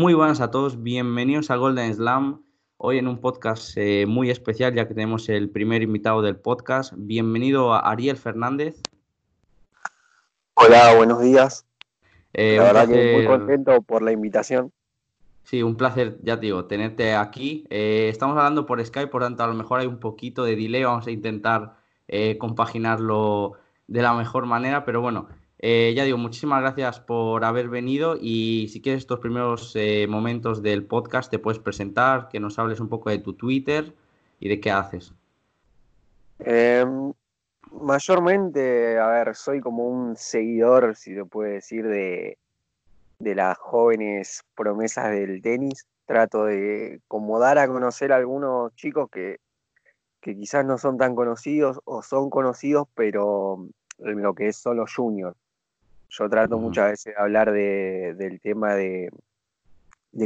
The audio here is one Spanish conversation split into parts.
Muy buenas a todos, bienvenidos a Golden Slam. Hoy en un podcast eh, muy especial, ya que tenemos el primer invitado del podcast. Bienvenido a Ariel Fernández. Hola, buenos días. Eh, la verdad que muy contento por la invitación. Sí, un placer, ya te digo, tenerte aquí. Eh, estamos hablando por Skype, por tanto, a lo mejor hay un poquito de delay. Vamos a intentar compaginarlo de la mejor manera, pero bueno, eh, ya digo, muchísimas gracias por haber venido y si quieres estos primeros eh, momentos del podcast te puedes presentar, que nos hables un poco de tu Twitter y de qué haces. Em, mayormente, a ver, soy como un seguidor, si se puede decir, de, de las jóvenes promesas del tenis. Trato de como dar a conocer a algunos chicos que, que quizás no son tan conocidos o son conocidos, pero lo que es solo junior. Yo trato muchas veces de hablar del tema de,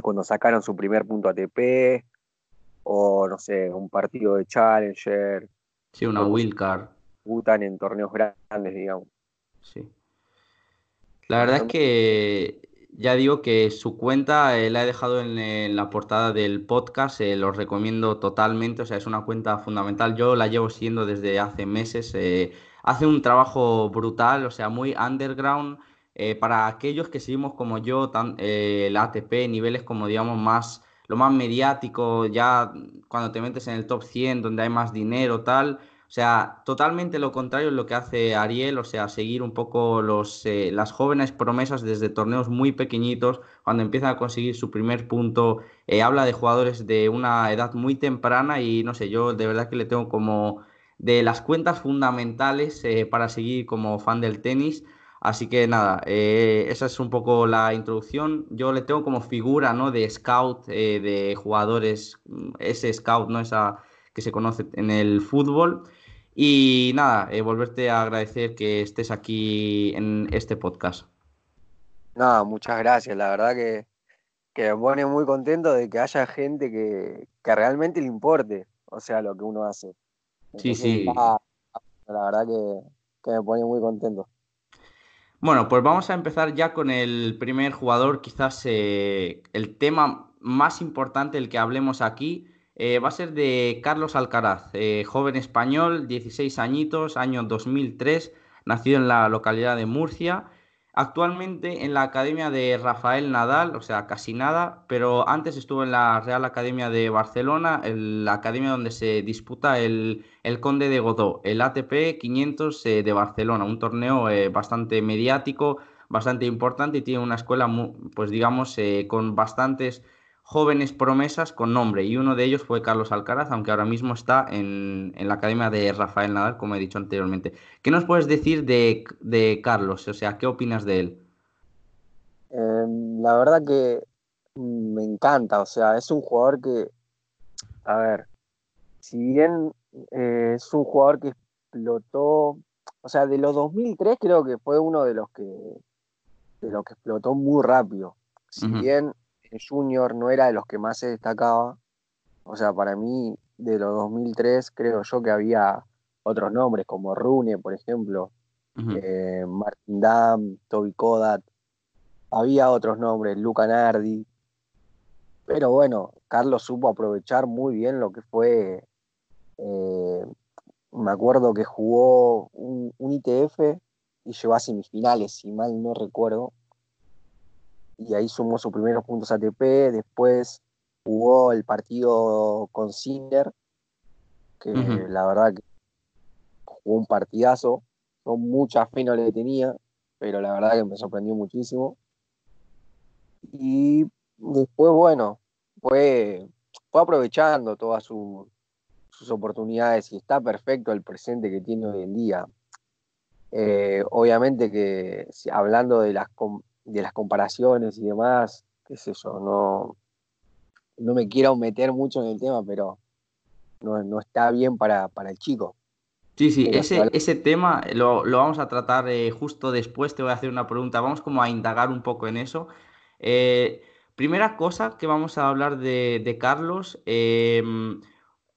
cuando sacaron su primer punto ATP, o no sé, un partido de Challenger. Sí, una wildcard. Butan en torneos grandes, digamos. Sí. La verdad es que ya digo que su cuenta eh, la he dejado en, la portada del podcast, eh, lo recomiendo totalmente, o sea, es una cuenta fundamental. Yo la llevo siendo desde hace meses. Eh, hace un trabajo brutal, o sea, muy underground. Eh, para aquellos que seguimos como yo, tan, eh, el ATP, niveles como digamos más, lo más mediático, ya cuando te metes en el top 100, donde hay más dinero, tal. O sea, totalmente lo contrario es lo que hace Ariel, o sea, seguir un poco los, eh, las jóvenes promesas desde torneos muy pequeñitos, cuando empiezan a conseguir su primer punto, habla de jugadores de una edad muy temprana y no sé, yo de verdad que le tengo como de las cuentas fundamentales eh, para seguir como fan del tenis. Así que nada, eh, esa es un poco la introducción. Yo le tengo como figura ¿no? de scout eh, de jugadores, mm, ese scout, ¿no? esa que se conoce en el fútbol. Y nada, volverte a agradecer que estés aquí en este podcast. Nada, muchas gracias. La verdad que, que me pone muy contento de que haya gente que, que realmente le importe, o sea, lo que uno hace. Sí, sí. la verdad que, me pone muy contento. Bueno, pues vamos a empezar ya con el primer jugador, quizás eh, el tema más importante del que hablemos aquí. Eh, va a ser de Carlos Alcaraz, eh, joven español, 16 añitos, año 2003, nacido en la localidad de Murcia. Actualmente en la Academia de Rafael Nadal, o sea, casi nada, pero antes estuvo en la Real Academia de Barcelona, la academia donde se disputa el, Conde de Godó, el ATP 500 eh, de Barcelona, un torneo eh, bastante mediático, bastante importante y tiene una escuela, pues digamos, eh, con bastantes jóvenes promesas con nombre y uno de ellos fue Carlos Alcaraz, aunque ahora mismo está en, la academia de Rafael Nadal, como he dicho anteriormente. ¿Qué nos puedes decir de, Carlos? O sea, ¿qué opinas de él? Em, la verdad que me encanta, o sea, es un jugador que, a ver, si bien eh, es un jugador que explotó, o sea, de los 2003 creo que fue uno de los que, de los que explotó muy rápido. Si bien Junior no era de los que más se destacaba. O sea, para mí, de los 2003, creo yo que había otros nombres, como Rune, por ejemplo, eh, Martin Dam, Toby Kodat. Había otros nombres, Luca Nardi. Pero bueno, Carlos supo aprovechar muy bien lo que fue. Eh, me acuerdo que jugó un, un ITF y llegó a semifinales, si mal no recuerdo y ahí sumó sus primeros puntos ATP, después jugó el partido con Cinder, que la verdad que jugó un partidazo, con mucha fe no le tenía, pero la verdad que me sorprendió muchísimo. Y después, bueno, fue, fue aprovechando todas sus oportunidades y está perfecto el presente que tiene hoy en día. Eh, obviamente que hablando de las, de las comparaciones y demás, qué sé yo, no, no me quiero meter mucho en el tema, pero no, está bien para, el chico. Sí, sí, ese, ese tema lo, vamos a tratar eh, justo después, te voy a hacer una pregunta, vamos como a indagar un poco en eso. Eh, primera cosa que vamos a hablar de, Carlos, em,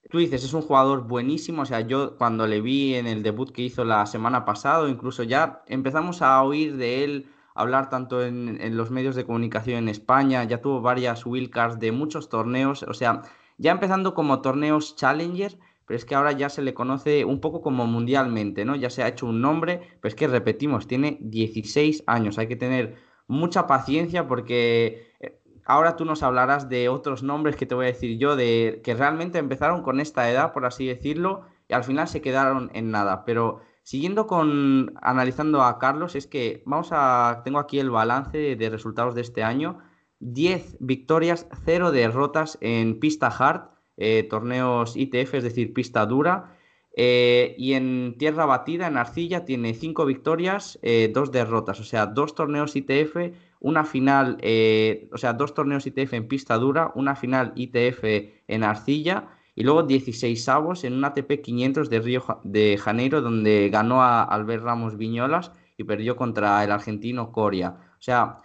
tú dices, es un jugador buenísimo, o sea, yo cuando le vi en el debut que hizo la semana pasada, incluso ya empezamos a oír de él hablar tanto en, los medios de comunicación en España, ya tuvo varias wildcards de muchos torneos, o sea, ya empezando como torneos Challenger, pero es que ahora ya se le conoce un poco como mundialmente, ¿no? Ya se ha hecho un nombre, pero es que repetimos, tiene 16 años, hay que tener mucha paciencia porque eh, ahora tú nos hablarás de otros nombres que te voy a decir yo, de que realmente empezaron con esta edad, por así decirlo, y al final se quedaron en nada, pero siguiendo con analizando a Carlos, es que vamos a tengo aquí el balance de resultados de este año, 10 victorias, 0 derrotas en pista hard eh, torneos ITF, es decir, pista dura. Eh, y en tierra batida, en arcilla, tiene cinco victorias, eh, dos derrotas, o sea, dos torneos ITF, una final, o sea, dos torneos ITF en pista dura, una final ITF en arcilla y luego 16 avos en un ATP 500 de Río de Janeiro, donde ganó a Albert Ramos Viñolas y perdió contra el argentino Coria. O sea,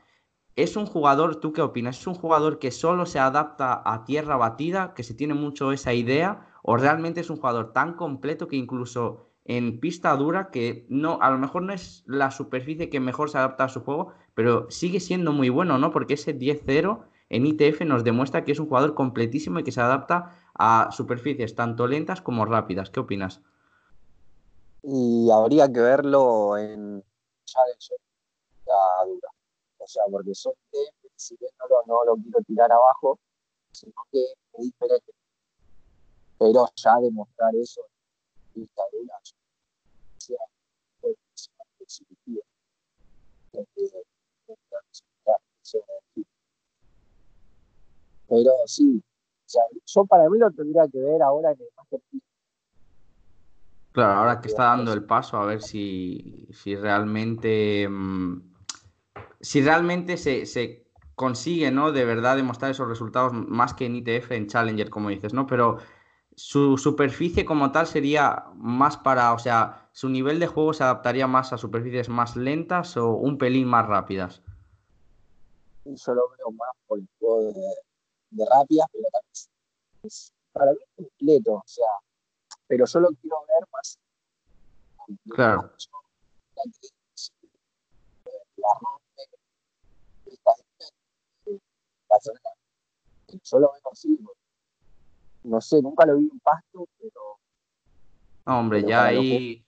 ¿Es un jugador, tú qué opinas? ¿Es un jugador que solo se adapta a tierra batida, que se tiene mucho esa idea? ¿O realmente es un jugador tan completo que incluso en pista dura, que no, a lo mejor no es la superficie que mejor se adapta a su juego, pero sigue siendo muy bueno, ¿no? Porque ese 10-0 en ITF nos demuestra que es un jugador completísimo y que se adapta a superficies tanto lentas como rápidas. ¿Qué opinas? Y habría que verlo en Challenger, dura. O sea, porque son temas, si bien no lo, no lo quiero tirar abajo, sino que es diferente. Pero ya demostrar eso en una o sea, Pero sí, sea, yo para mí lo tendría que ver ahora que más Claro, ahora que está dando el paso a ver si, si realmente mmm, si realmente se, se, consigue, ¿no? De verdad demostrar esos resultados más que en ITF, en Challenger, como dices, ¿no? Pero su superficie como tal sería más para, o sea, su nivel de juego se adaptaría más a superficies más lentas o un pelín más rápidas. Yo lo veo más por el juego de, de rápidas, pero también es, para mí es completo, o sea, pero yo lo quiero ver más. Claro. La, Solo veo así. No sé, nunca lo vi en pasto, pero. Hombre, ya ahí.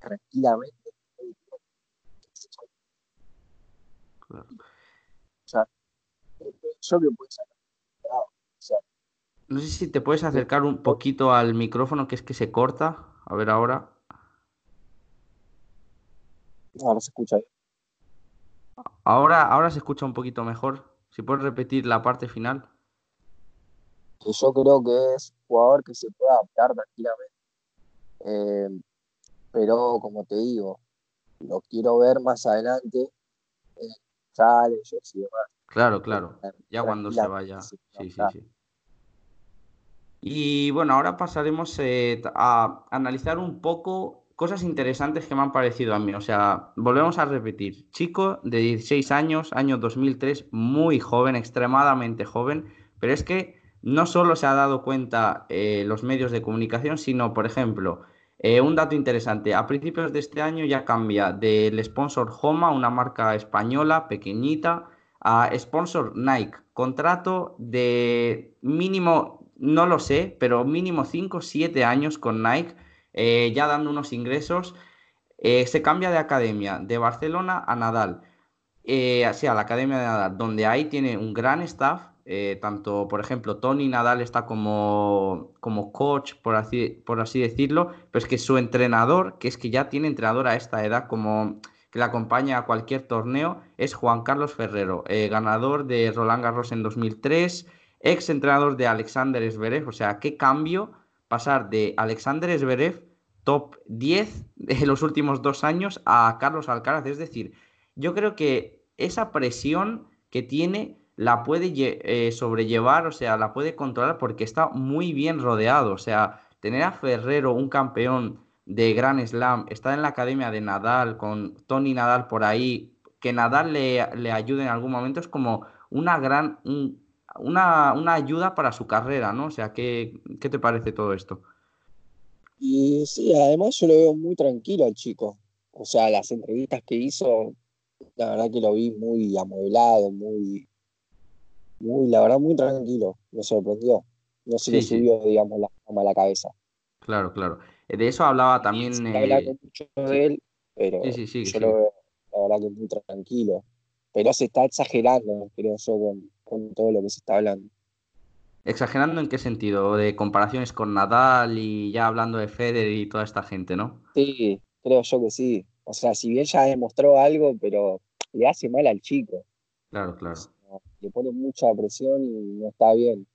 Tranquilamente. Claro. O sea, yo que puedo sacar. no sé si te puedes acercar un poquito al micrófono, que es que se corta. A ver ahora. Ahora se escucha bien. Ahora, ahora se escucha un poquito mejor. Si puedes repetir la parte final. yo creo que es un jugador que se puede adaptar tranquilamente. Eh, pero como te digo, lo quiero ver más adelante en challenges y demás. Claro, claro. Ya cuando se vaya. Sí, sí, sí. Y bueno, ahora pasaremos eh, a analizar un poco cosas interesantes que me han parecido a mí. O sea, volvemos a repetir. Chico de 16 años, año 2003, muy joven, extremadamente joven, pero es que no solo se ha dado cuenta eh, los medios de comunicación, sino, por ejemplo, eh, un dato interesante, a principios de este año ya cambia del sponsor Homa, una marca española pequeñita, a sponsor Nike. Contrato de mínimo, no lo sé, pero mínimo 5 o 7 años con Nike eh, ya dando unos ingresos. Eh, se cambia de academia de Barcelona a Nadal, eh, a la academia de Nadal, donde ahí tiene un gran staff. tanto, por ejemplo, Tony Nadal está como, como coach, por así, por así decirlo, pero es que su entrenador, que es que ya tiene entrenador a esta edad, como que le acompaña a cualquier torneo, es Juan Carlos Ferrero, ganador de Roland Garros en 2003, ex entrenador de Alexander Zverev, o sea, qué cambio pasar de Alexander Zverev, top 10 de los últimos dos años, a Carlos Alcaraz. Es decir, yo creo que esa presión que tiene la puede eh, sobrellevar, o sea, la puede controlar porque está muy bien rodeado. O sea, tener a Ferrero, un campeón de Grand Slam, estar en la academia de Nadal, con Tony Nadal por ahí, que Nadal le, le ayude en algún momento, es como una gran, una, ayuda para su carrera, ¿no? O sea, ¿qué, ¿qué te parece todo esto? Y sí, además yo lo veo muy tranquilo al chico. O sea, las entrevistas que hizo la verdad que lo vi muy amueblado, muy, muy, la verdad, muy tranquilo. Me sorprendió. No se le subió, digamos, la a la cabeza. Claro, claro. De eso hablaba también. Eh... mucho de él, pero yo lo veo, la verdad, que muy tranquilo. Pero se está exagerando, creo yo, con, con todo lo que se está hablando. ¿Exagerando en qué sentido? ¿De comparaciones con Nadal y ya hablando de Federer y toda esta gente, no? Sí, creo yo que sí. O sea, si bien ya demostró algo, pero le hace mal al chico. Claro, claro. le pone mucha presión y no está bien.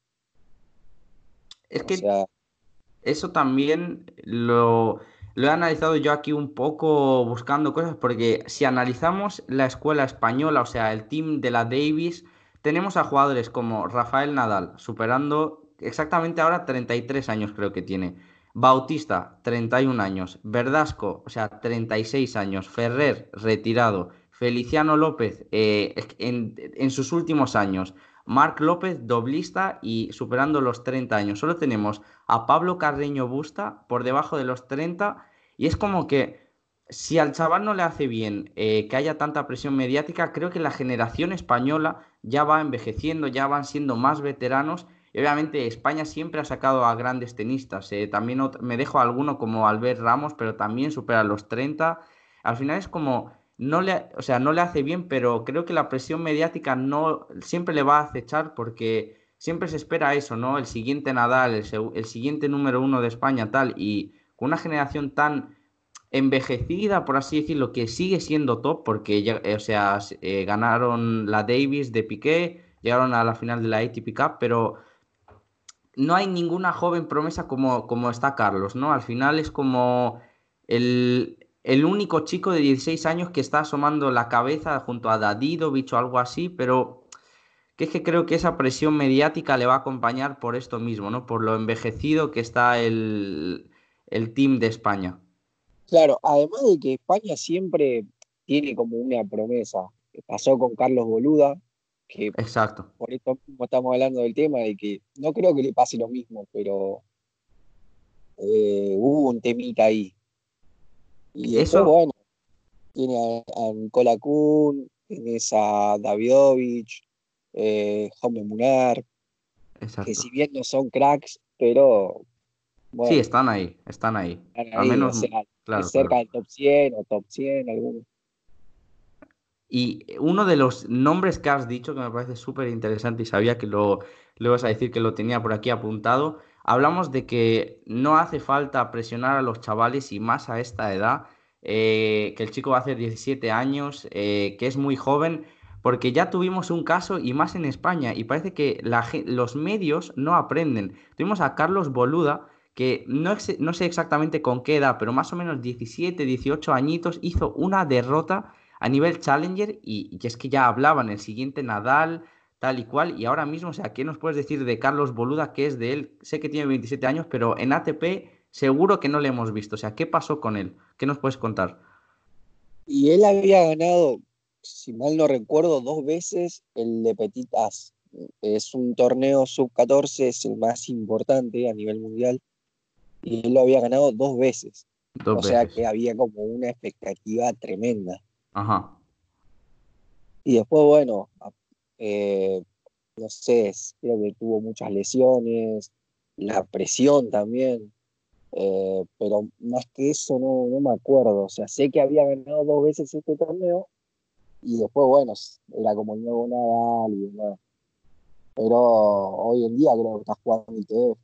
Es que eso también lo, he analizado yo aquí un poco buscando cosas, porque si analizamos la escuela española, o sea, el team de la Davis, tenemos a jugadores como Rafael Nadal, superando exactamente ahora 33 años creo que tiene. Bautista, 31 años. Verdasco, o sea, 36 años. Ferrer, retirado. Feliciano López, eh, en, sus últimos años. Marc López, doblista y superando los 30 años. Solo tenemos a Pablo Carreño Busta por debajo de los 30. Y es como que si al chaval no le hace bien eh, que haya tanta presión mediática, creo que la generación española ya va envejeciendo, ya van siendo más veteranos. Y obviamente España siempre ha sacado a grandes tenistas. Eh, también me dejo alguno como Albert Ramos, pero también supera los 30. Al final es como, no le, o sea, no le hace bien, pero creo que la presión mediática no siempre le va a acechar porque siempre se espera eso, ¿no? El siguiente Nadal, el, el siguiente número uno de España, tal. Y con una generación tan envejecida, por así decirlo, que sigue siendo top, porque eh, o sea, eh, ganaron la Davis de Piqué, llegaron a la final de la ATP Cup, pero no hay ninguna joven promesa como, como está Carlos, ¿no? Al final es como el, único chico de 16 años que está asomando la cabeza junto a Dadidovich o algo así, pero que es que creo que esa presión mediática le va a acompañar por esto mismo, ¿no? Por lo envejecido que está el, el team de España. Claro, además de que España siempre tiene como una promesa. Pasó con Carlos Boluda, que Exacto. por esto estamos hablando del tema, de que no creo que le pase lo mismo, pero eh, hubo un temita ahí. Y eso, bueno, tiene a, Nicola Kuhn, tienes a Davidovich, eh, Jaume Munar, que si bien no son cracks, pero sí, están ahí, están ahí. Al menos cerca del top 100 o top 100, algunos. Y uno de los nombres que has dicho que me parece súper interesante y sabía que lo, lo ibas a decir que lo tenía por aquí apuntado, hablamos de que no hace falta presionar a los chavales y más a esta edad, eh, que el chico va a hacer 17 años, eh, que es muy joven, porque ya tuvimos un caso y más en España y parece que los medios no aprenden. Tuvimos a Carlos Boluda, que no, no, sé exactamente con qué edad, pero más o menos 17, 18 añitos, hizo una derrota a nivel Challenger y, es que ya hablaban el siguiente Nadal, tal y cual, y ahora mismo, o sea, ¿qué nos puedes decir de Carlos Boluda, que es de él? Sé que tiene 27 años, pero en ATP seguro que no le hemos visto, o sea, ¿qué pasó con él? ¿Qué nos puedes contar? Y él había ganado, si mal no recuerdo, dos veces el de Petit As. Es un torneo sub-14, es el más importante a nivel mundial y él lo había ganado dos veces. o sea que había como una expectativa tremenda. Ajá. Y después, bueno, eh, no sé, creo que tuvo muchas lesiones, la presión también, eh, pero más que eso no, no me acuerdo. Sé que había ganado dos veces este torneo y después, bueno, era como el nuevo Nadal y demás. Pero hoy en día creo que está jugando ITF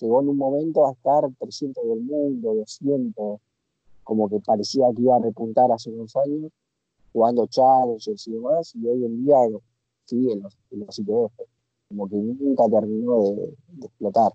llegó en un momento a estar 300 del mundo, 200, como que parecía que iba a repuntar hace unos años, jugando challengers y demás, y hoy en día sigue en los, ITF, como que nunca terminó de, explotar.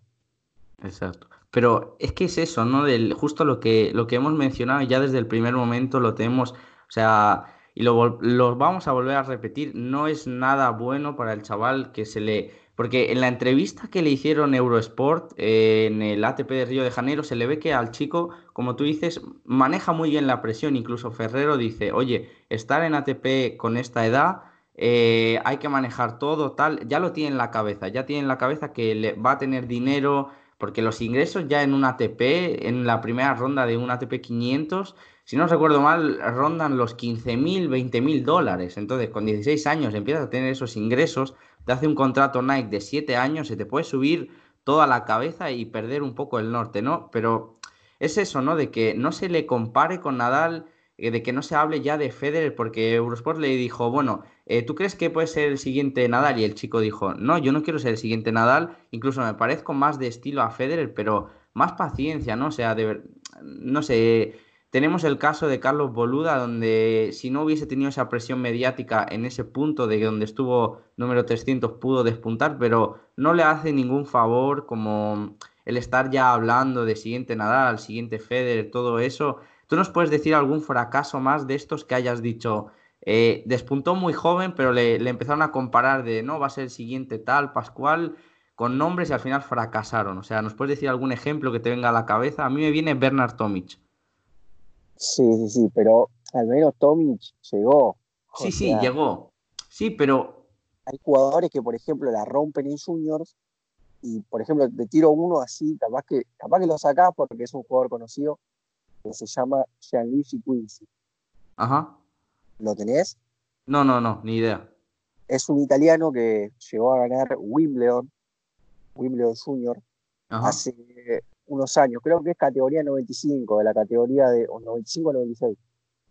Exacto. Pero es que es eso, ¿no? Del, justo lo que, lo que hemos mencionado ya desde el primer momento lo tenemos, o sea, y lo, lo vamos a volver a repetir, no es nada bueno para el chaval que se le porque en la entrevista que le hicieron Eurosport eh, en el ATP de Río de Janeiro se le ve que al chico, como tú dices, maneja muy bien la presión. Incluso Ferrero dice, oye, estar en ATP con esta edad, eh, hay que manejar todo, tal. Ya lo tiene en la cabeza, ya tiene en la cabeza que le va a tener dinero, porque los ingresos ya en un ATP, en la primera ronda de un ATP 500, si no recuerdo mal, rondan los 15.000, 20.000 dólares. Entonces, con 16 años empiezas a tener esos ingresos, te hace un contrato Nike de 7 años, se te puede subir toda la cabeza y perder un poco el norte, ¿no? Pero es eso, ¿no? De que no se le compare con Nadal, de que no se hable ya de Federer, porque Eurosport le dijo, bueno, eh, ¿tú crees que puede ser el siguiente Nadal? Y el chico dijo, no, yo no quiero ser el siguiente Nadal, incluso me parezco más de estilo a Federer, pero más paciencia, ¿no? O sea, de, no sé, tenemos el caso de Carlos Boluda, donde si no hubiese tenido esa presión mediática en ese punto de donde estuvo número 300 pudo despuntar, pero no le hace ningún favor como el estar ya hablando de siguiente Nadal, siguiente Federer, todo eso. ¿Tú nos puedes decir algún fracaso más de estos que hayas dicho? Eh, despuntó muy joven, pero le, le, empezaron a comparar de no, va a ser el siguiente tal, Pascual, con nombres y al final fracasaron. O sea, ¿nos puedes decir algún ejemplo que te venga a la cabeza? A mí me viene Bernard Tomic. Sí, sí, sí, pero al menos Tomic llegó. Sí, sí, llegó. Sí, pero. Hay jugadores que, por ejemplo, la rompen en juniors y, por ejemplo, te tiro uno así, capaz que, capaz que lo sacás porque es un jugador conocido que se llama Gianluigi Quincy. Ajá. ¿Lo tenés? No, no, no, ni idea. Es un italiano que llegó a ganar Wimbledon, Wimbledon Junior, hace unos años, creo que es categoría 95, de la categoría de 95-96,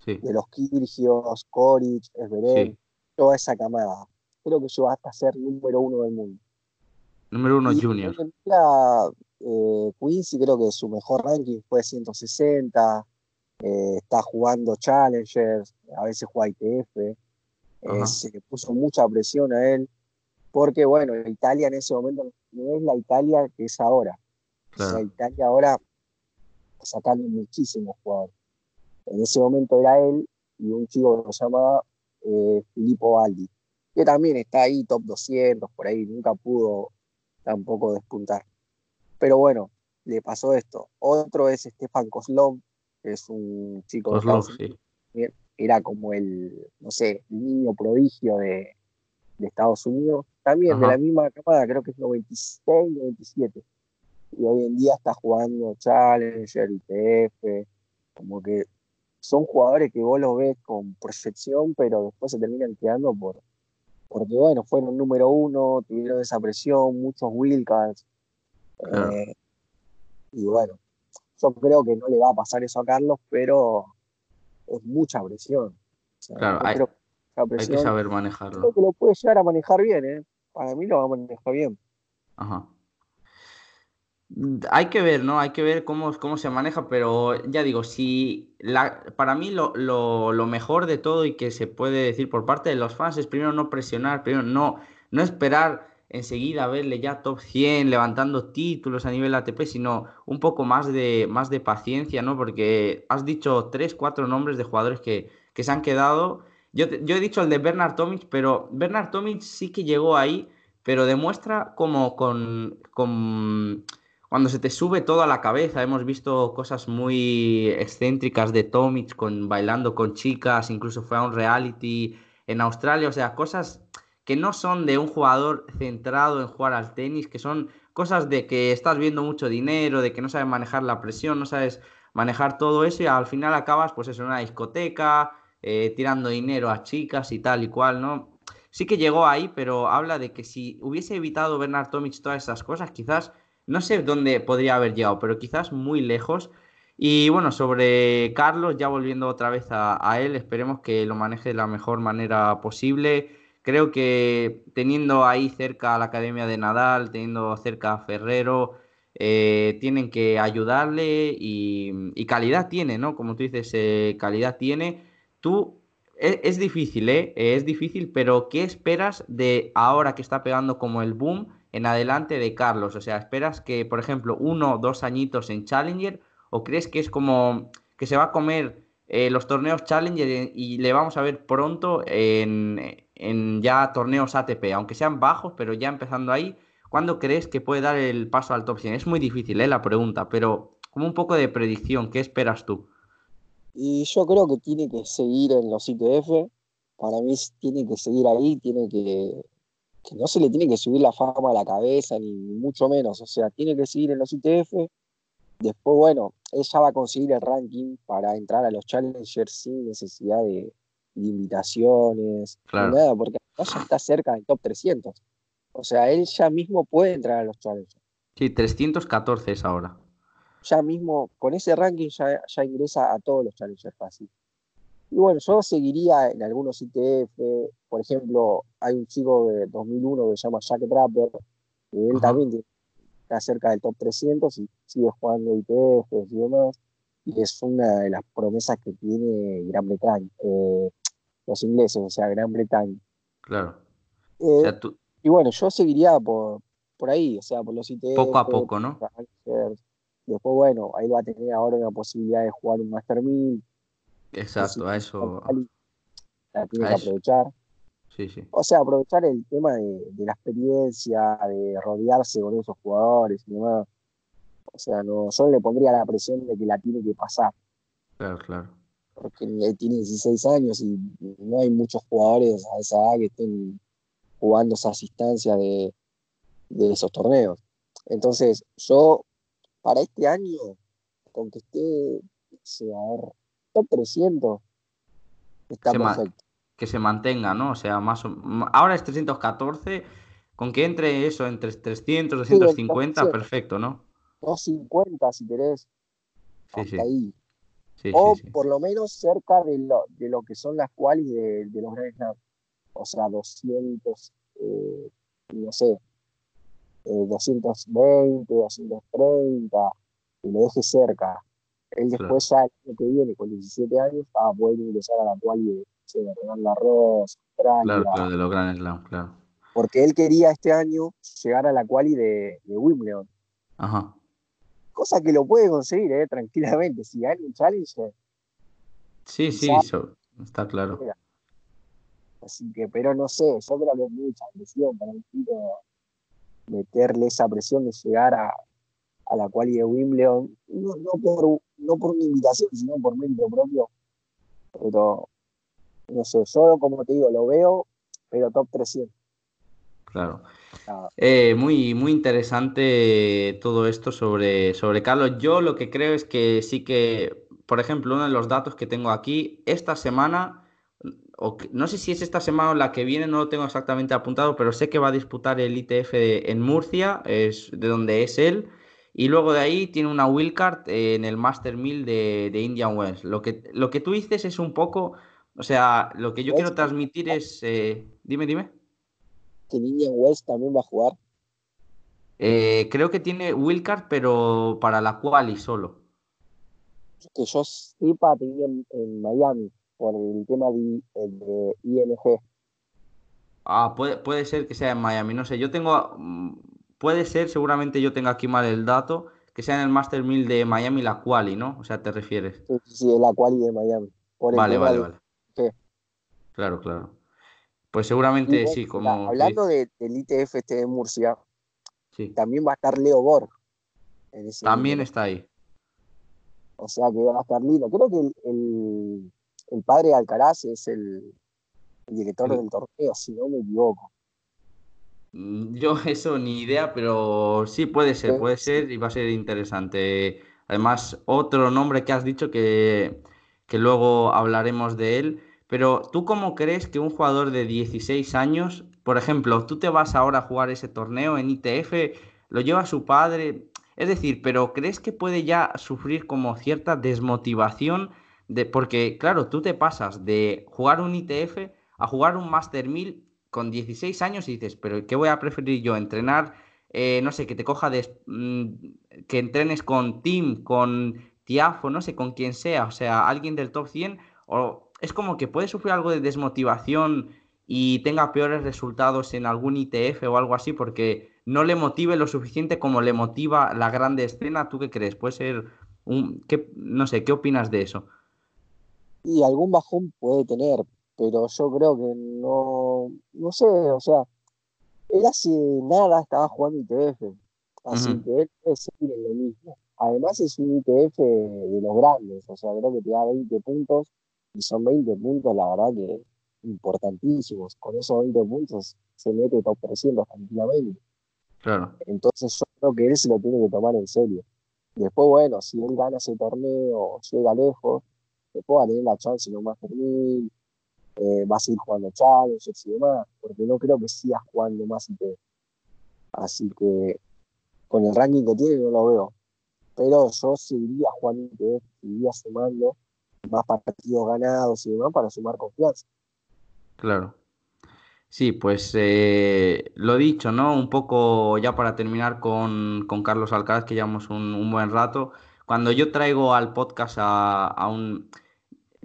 de los Kirgios, Koric, Esberet, toda esa camada. Creo que llegó hasta ser número uno del mundo. Número uno junior. Eh, Quincy creo que su mejor ranking fue 160, eh, está jugando Challengers, a veces juega ITF, eh, se puso mucha presión a él, porque bueno, Italia en ese momento no es la Italia que es ahora. O sea, Italia ahora está sacando muchísimos jugadores. En ese momento era él y un chico que se llamaba eh, Filippo Baldi, que también está ahí, top 200, por ahí, nunca pudo tampoco despuntar. Pero bueno, le pasó esto. Otro es Stefan Kozlov, que es un chico Kozlov, sí. era como el, no sé, el niño prodigio de, de Estados Unidos. También de la misma camada, creo que es 96, 97 y hoy en día está jugando Challenger, ITF, como que son jugadores que vos los ves con proyección, pero después se terminan quedando por, porque bueno, fueron número uno, tuvieron esa presión, muchos Wilcats, eh, y bueno, yo creo que no le va a pasar eso a Carlos, pero es mucha presión. claro, hay, que saber manejarlo. Creo que lo puede llegar a manejar bien, ¿eh? Para mí lo va a manejar bien. Ajá. Hay que ver, ¿no? Hay que ver cómo, cómo se maneja, pero ya digo, si la, para mí lo, lo, mejor de todo y que se puede decir por parte de los fans es primero no presionar, primero no, no esperar enseguida verle ya top 100 levantando títulos a nivel ATP, sino un poco más de, más de paciencia, ¿no? Porque has dicho tres, cuatro nombres de jugadores que, que se han quedado. Yo, yo he dicho el de Bernard Tomic, pero Bernard Tomic sí que llegó ahí, pero demuestra como con, con cuando se te sube todo a la cabeza. Hemos visto cosas muy excéntricas de Tomic con, bailando con chicas, incluso fue a un reality en Australia, o sea, cosas que no son de un jugador centrado en jugar al tenis, que son cosas de que estás viendo mucho dinero, de que no sabes manejar la presión, no sabes manejar todo eso y al final acabas pues eso, en una discoteca, eh, tirando dinero a chicas y tal y cual, ¿no? Sí que llegó ahí, pero habla de que si hubiese evitado Bernard Tomic todas esas cosas, quizás no sé dónde podría haber llegado, pero quizás muy lejos. Y bueno, sobre Carlos, ya volviendo otra vez a, él, esperemos que lo maneje de la mejor manera posible. Creo que teniendo ahí cerca a la Academia de Nadal, teniendo cerca a Ferrero, eh, tienen que ayudarle y, calidad tiene, ¿no? Como tú dices, eh, calidad tiene. Tú, es, es, difícil, ¿eh? Es difícil, pero ¿qué esperas de ahora que está pegando como el boom? En adelante de Carlos? O sea, ¿esperas que, por ejemplo, uno o dos añitos en Challenger? ¿O crees que es como que se va a comer eh, los torneos Challenger y le vamos a ver pronto en, ya torneos ATP? Aunque sean bajos, pero ya empezando ahí, ¿cuándo crees que puede dar el paso al top 100? Es muy difícil ¿eh? la pregunta, pero como un poco de predicción, ¿qué esperas tú? Y yo creo que tiene que seguir en los ITF. Para mí tiene que seguir ahí, tiene que que no se le tiene que subir la fama a la cabeza, ni, mucho menos. O sea, tiene que seguir en los ITF. Después, bueno, ella va a conseguir el ranking para entrar a los challengers sin necesidad de, invitaciones, nada, porque ya está cerca del top 300. O sea, él ya mismo puede entrar a los challengers. Sí, 314 es ahora. Ya mismo, con ese ranking ya, ya ingresa a todos los challengers fácil. Y bueno, yo seguiría en algunos ITF, por ejemplo, hay un chico de 2001 que se llama Jack Trapper, que él también está cerca del top 300 y sigue jugando ITF y demás, y es una de las promesas que tiene Gran Bretaña, eh, los ingleses, o sea, Gran Bretaña. Claro. Eh, y bueno, yo seguiría por, por ahí, o sea, por los ITF. Poco a poco, ¿no? Después, bueno, ahí va a tener ahora una posibilidad de jugar un Master 1000 Exacto, a eso. La tiene que aprovechar. Sí, sí. O sea, aprovechar el tema de, la experiencia, de rodearse con esos jugadores y demás. O sea, no, solo le pondría la presión de que la tiene que pasar. Claro, claro. Porque tiene 16 años y no hay muchos jugadores a esa edad que estén jugando esas instancias de, de esos torneos. Entonces, yo, para este año, con que esté, a ver, top 300. Está que perfecto. que se mantenga, ¿no? O sea, más ahora es 314, con que entre eso, entre 300, 250, perfecto, ¿no? 250 si querés. Sí, sí. ahí. o por lo menos cerca de lo, de lo que son las cuales de, de los Grand O sea, 200, eh, no sé, 220, eh, 230, y lo deje cerca. Él después ya el año que viene, con 17 años, va a poder ingresar a la cual de, de Roland Garros, Claro, claro, de los Grand Slam, claro. Porque él quería este año llegar a la quali de, de Wimbledon. Ajá. Cosa que lo puede conseguir, eh, tranquilamente. Si gana un Challenger. Sí, sí, está claro. Así que, pero no sé, yo creo que es mucha presión para un tiro meterle esa presión de llegar a, a la cual de Wimbledon, no, no, por, no por una invitación, sino por mérito propio. Pero, no sé, yo como te digo, lo veo, pero top 300. Claro. Eh, muy, muy interesante todo esto sobre, sobre Carlos. Yo lo que creo es que sí que, por ejemplo, uno de los datos que tengo aquí, esta semana o no sé si es esta semana o la que viene, no lo tengo exactamente apuntado, pero sé que va a disputar el ITF en Murcia, es de donde es él, y luego de ahí tiene una wildcard en el Master 1000 de, Indian Wells. Lo que, lo que tú dices es un poco, o sea, lo que yo quiero transmitir es, eh, dime, dime. ¿Que Indian Wells también va a jugar? Eh, creo que tiene wildcard, pero para la quali solo. Que yo sepa, tenía en, Miami por el tema de, de ING. Ah, puede, puede ser que sea en Miami, no sé. Yo tengo mm, Puede ser, seguramente yo tenga aquí mal el dato, que sea en el Master 1000 de Miami la quali, ¿no? O sea, ¿te refieres? Sí, sí, la quali de Miami. vale, vale, vale. Claro, claro. Pues seguramente sí, como... Hablando del ITF este de Murcia, sí. también va a estar Leo Borg. también está ahí. O sea que va a estar lindo. Creo que el, el, padre de Alcaraz es el, director del torneo, si no me equivoco. Mm, yo eso ni idea, pero sí puede ser, puede ser y va a ser interesante. Además, otro nombre que has dicho que, que luego hablaremos de él. Pero ¿tú cómo crees que un jugador de 16 años, por ejemplo, tú te vas ahora a jugar ese torneo en ITF, lo lleva su padre, es decir, pero ¿crees que puede ya sufrir como cierta desmotivación? De, porque, claro, tú te pasas de jugar un ITF a jugar un Master 1000 con 16 años y dices, pero ¿qué voy a preferir yo? ¿Entrenar, eh, no sé, que te coja, de, mm, que entrenes con Tim, con Tiafo, no sé, con quien sea, o sea, alguien del top 100? O es como que puede sufrir algo de desmotivación y tenga peores resultados en algún ITF o algo así porque no le motive lo suficiente como le motiva la grande escena. ¿Tú qué crees? Puede ser un... No sé, ¿qué opinas de eso? Y algún bajón puede tener, pero yo creo que no, no sé, o sea, él hace nada estaba jugando ITF, así que él puede seguir en lo mismo. Además es un ITF de los grandes, o sea, creo que te da 20 puntos y son 20 puntos, la verdad que importantísimos. Con esos 20 puntos se mete top 300 tranquilamente. Claro. Entonces yo creo que él se lo tiene que tomar en serio. Después, bueno, si él gana ese torneo, llega lejos, después va a tener la chance nomás Fermín, eh, va a seguir jugando Challengers y demás, porque no creo que siga jugando más IT. Así que con el ranking que tiene no lo veo. Pero yo seguiría jugando IT, seguiría sumando más partidos ganados y demás para sumar confianza. Claro. Sí, pues eh, lo dicho, ¿no? Un poco ya para terminar con, Carlos Alcaraz, que llevamos un, buen rato. Cuando yo traigo al podcast a, un...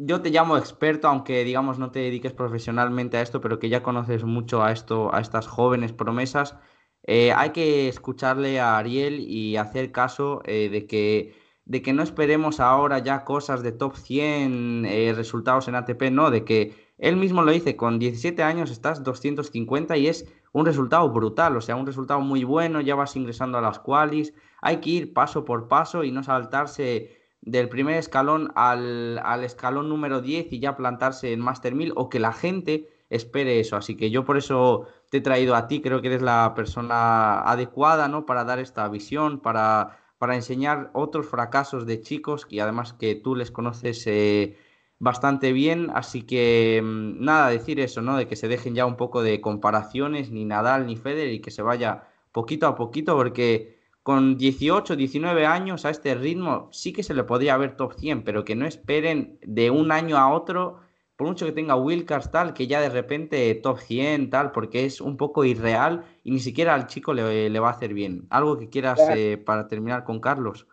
Yo te llamo experto, aunque digamos no te dediques profesionalmente a esto, pero que ya conoces mucho a esto, a estas jóvenes promesas. Eh, hay que escucharle a Ariel y hacer caso eh, de que de que no esperemos ahora ya cosas de top 100 resultados en ATP, no, de que él mismo lo dice, con 17 años estás 250 y es un resultado brutal, o sea, un resultado muy bueno, ya vas ingresando a las qualis, hay que ir paso por paso y no saltarse del primer escalón al, escalón número 10 y ya plantarse en Master 1000 o que la gente espere eso. Así que yo por eso te he traído a ti, creo que eres la persona adecuada ¿no? para dar esta visión, para, para enseñar otros fracasos de chicos y además que tú les conoces. Eh, bastante bien, así que mm, nada, decir eso, ¿no? De que se dejen ya un poco de comparaciones, ni Nadal ni Federer, y que se vaya poquito a poquito, porque con 18, 19 años a este ritmo sí que se le podría ver top 100, pero que no esperen de un año a otro, por mucho que tenga Wilcars tal, que ya de repente top 100 tal, porque es un poco irreal y ni siquiera al chico le, va a hacer bien. Algo que quieras eh, para terminar con Carlos.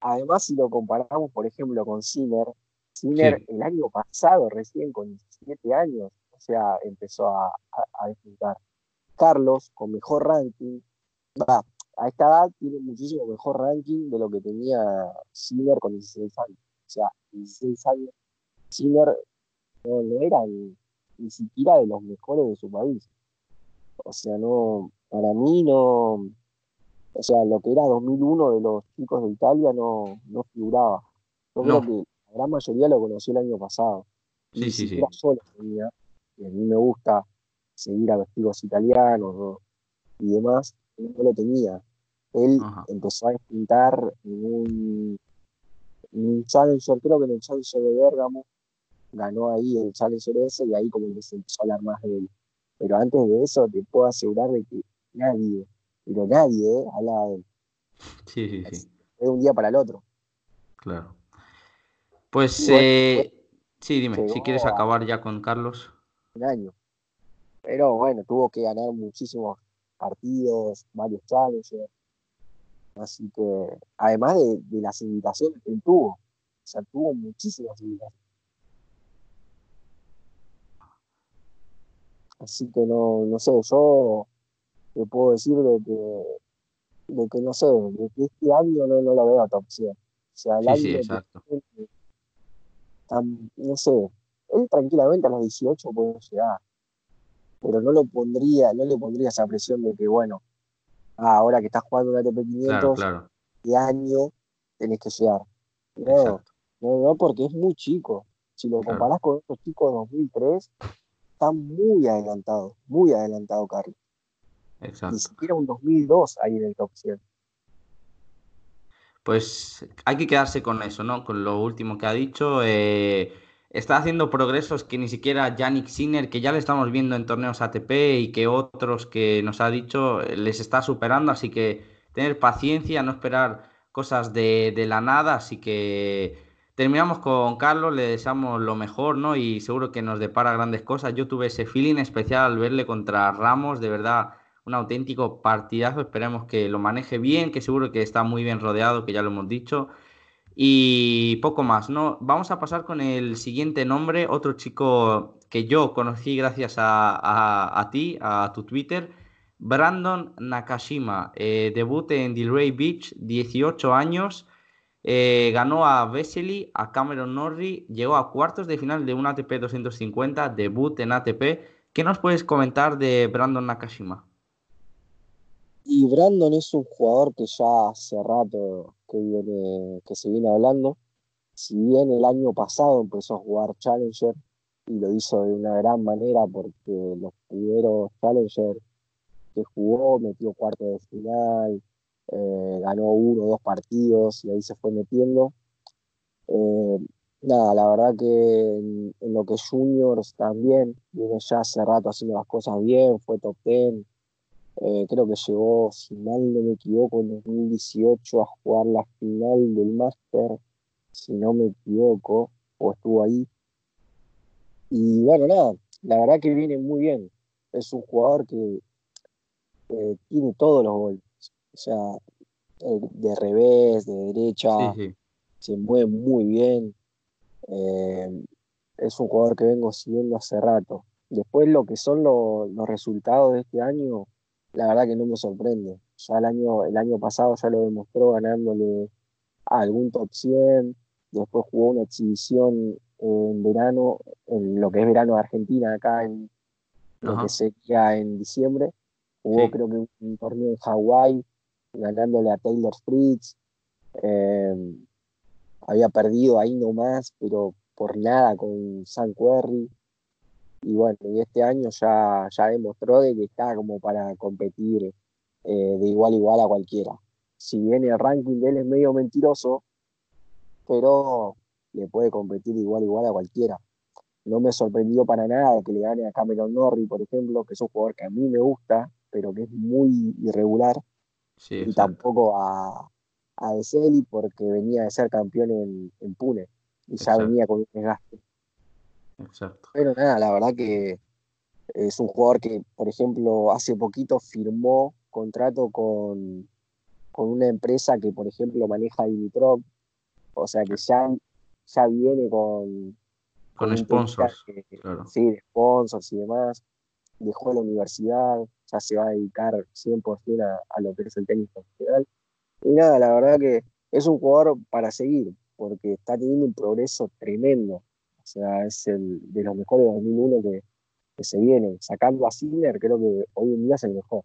Además, si lo comparamos, por ejemplo, con Sinner, Sinner el año pasado, recién con 17 años, o sea, empezó a, a, Carlos, con mejor ranking, va, a esta edad tiene muchísimo mejor ranking de lo que tenía Sinner con 16 años. O sea, 16 años, Sinner no, era ni, siquiera de los mejores de su país. O sea, no, para mí no, o sea, lo que era 2001 de los chicos de Italia no, no figuraba. Yo creo que la gran mayoría lo conocí el año pasado. Sí, sí, sí. Solo tenía, y a mí me gusta seguir a los chicos italianos y demás, no lo tenía. Él empezó a pintar en un, en un Challenger, creo que en el Challenger de Bergamo, ganó ahí el Challenger ese y ahí como que se empezó a hablar más de él. Pero antes de eso te puedo asegurar de que nadie, pero nadie, ¿eh? hablaba de él. Sí, sí, sí. De un día para el otro. Claro. Pues eh, sí, dime, si quieres acabar ya con Carlos. Un año. Pero bueno, tuvo que ganar muchísimos partidos, varios challenges. Así que, además de, las invitaciones que él tuvo, o sea, tuvo muchísimas invitaciones. Así que no, no sé, yo te puedo decir de que, de que no sé, de que este año no, no lo veo a top 100. O sea, el sí, sí, exacto no sé, él tranquilamente a los 18 puede llegar, pero no lo pondría, no le pondría esa presión de que, bueno, ah, ahora que estás jugando un ATP 500, de año tenés que llegar. No, no, porque es muy chico. Si lo comparás con otros chicos de 2003, está muy adelantado, muy adelantado, Carlos. Exacto. Ni siquiera un 2002 ahí en el top 100 pues hay que quedarse con eso, ¿no? Con lo último que ha dicho. Eh, está haciendo progresos que ni siquiera Yannick Sinner, que ya le estamos viendo en torneos ATP y que otros que nos ha dicho eh, les está superando, así que tener paciencia, no esperar cosas de, de la nada, así que terminamos con Carlos, le deseamos lo mejor, ¿no? Y seguro que nos depara grandes cosas. Yo tuve ese feeling especial al verle contra Ramos, de verdad un auténtico partidazo. Esperemos que lo maneje bien, que seguro que está muy bien rodeado, que ya lo hemos dicho. Y poco más, ¿no? Vamos a pasar con el siguiente nombre, otro chico que yo conocí gracias a, ti, a tu Twitter, Brandon Nakashima. Eh, debut en Delray Beach, 18 años. Eh, ganó a Vesely, a Cameron Norrie, llegó a cuartos de final de un ATP 250, debut en ATP. ¿Qué nos puedes comentar de Brandon Nakashima? Y Brandon es un jugador que ya hace rato que, viene, que se viene hablando. Si bien el año pasado empezó a jugar Challenger, y lo hizo de una gran manera porque los primeros Challenger que jugó metió cuarto de final, eh, ganó uno o dos partidos y ahí se fue metiendo. Eh, nada, la verdad que en, lo que Juniors también viene ya hace rato haciendo las cosas bien, fue top 10. Eh, creo que llegó, si mal no me equivoco, en 2018 a jugar la final del Master, si no me equivoco, o estuvo ahí. Y bueno, nada, la verdad que viene muy bien. Es un jugador que tiene todos los golpes. O sea, de revés, de derecha, se mueve muy bien. Eh, es un jugador que vengo siguiendo hace rato. Después lo que son los resultados de este año, la verdad que no me sorprende. Ya el año, el año pasado ya lo demostró ganándole a algún top 100, después jugó una exhibición en verano, en lo que es verano de Argentina, acá en lo que sería en diciembre. Jugó creo que un, torneo en Hawái, ganándole a Taylor Fritz. Eh, había perdido ahí nomás, pero por nada con San Querry. Y bueno, y este año ya, ya demostró de que está como para competir eh, de igual a igual a cualquiera. Si bien el ranking de él es medio mentiroso, pero le puede competir de igual a igual a cualquiera. No me sorprendió para nada que le gane a Cameron Norrie, por ejemplo, que es un jugador que a mí me gusta, pero que es muy irregular. y tampoco a, a Eseli porque venía de ser campeón en, en Pune y ya venía con un desgaste. Exacto. Pero nada, la verdad que es un jugador que, por ejemplo, hace poquito firmó contrato con, con una empresa que, por ejemplo, maneja Dimitrov, o sea que ya, ya viene con... Con, sponsors. Sí, de sponsors y demás. Dejó la universidad, ya se va a dedicar 100% a, a lo que es el tenis profesional. Y nada, la verdad que es un jugador para seguir, porque está teniendo un progreso tremendo. O sea, es el de los mejores de 2001 que, que se viene. Sacando a Sinner, creo que hoy en día es el mejor.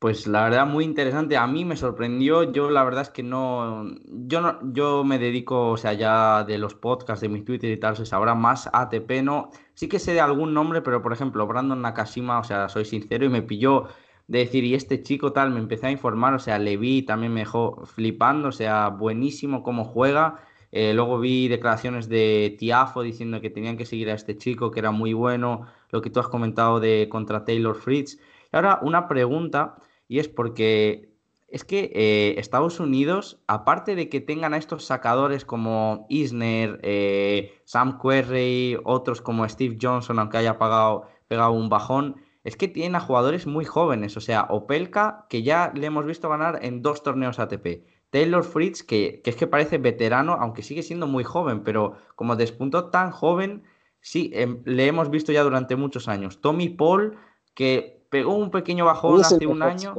Pues la verdad, muy interesante. A mí me sorprendió. Yo la verdad es que no. Yo no, yo me dedico, o sea, ya de los podcasts, de mis Twitter y tal, se sabrá más ATP, ¿no? Sí que sé de algún nombre, pero por ejemplo, Brandon Nakashima, o sea, soy sincero y me pilló de decir, y este chico tal, me empecé a informar, o sea, le vi, también me dejó flipando, o sea, buenísimo cómo juega. Eh, luego vi declaraciones de Tiafo diciendo que tenían que seguir a este chico, que era muy bueno, lo que tú has comentado de contra Taylor Fritz. Y ahora una pregunta, y es porque es que eh, Estados Unidos, aparte de que tengan a estos sacadores como Isner, eh, Sam Querrey, otros como Steve Johnson, aunque haya pagado, pegado un bajón, es que tienen a jugadores muy jóvenes. O sea, Opelka, que ya le hemos visto ganar en dos torneos ATP. Taylor Fritz, que, es que parece veterano, aunque sigue siendo muy joven, pero como despuntó tan joven, sí, em, le hemos visto ya durante muchos años. Tommy Paul, que pegó un pequeño bajón hace un año.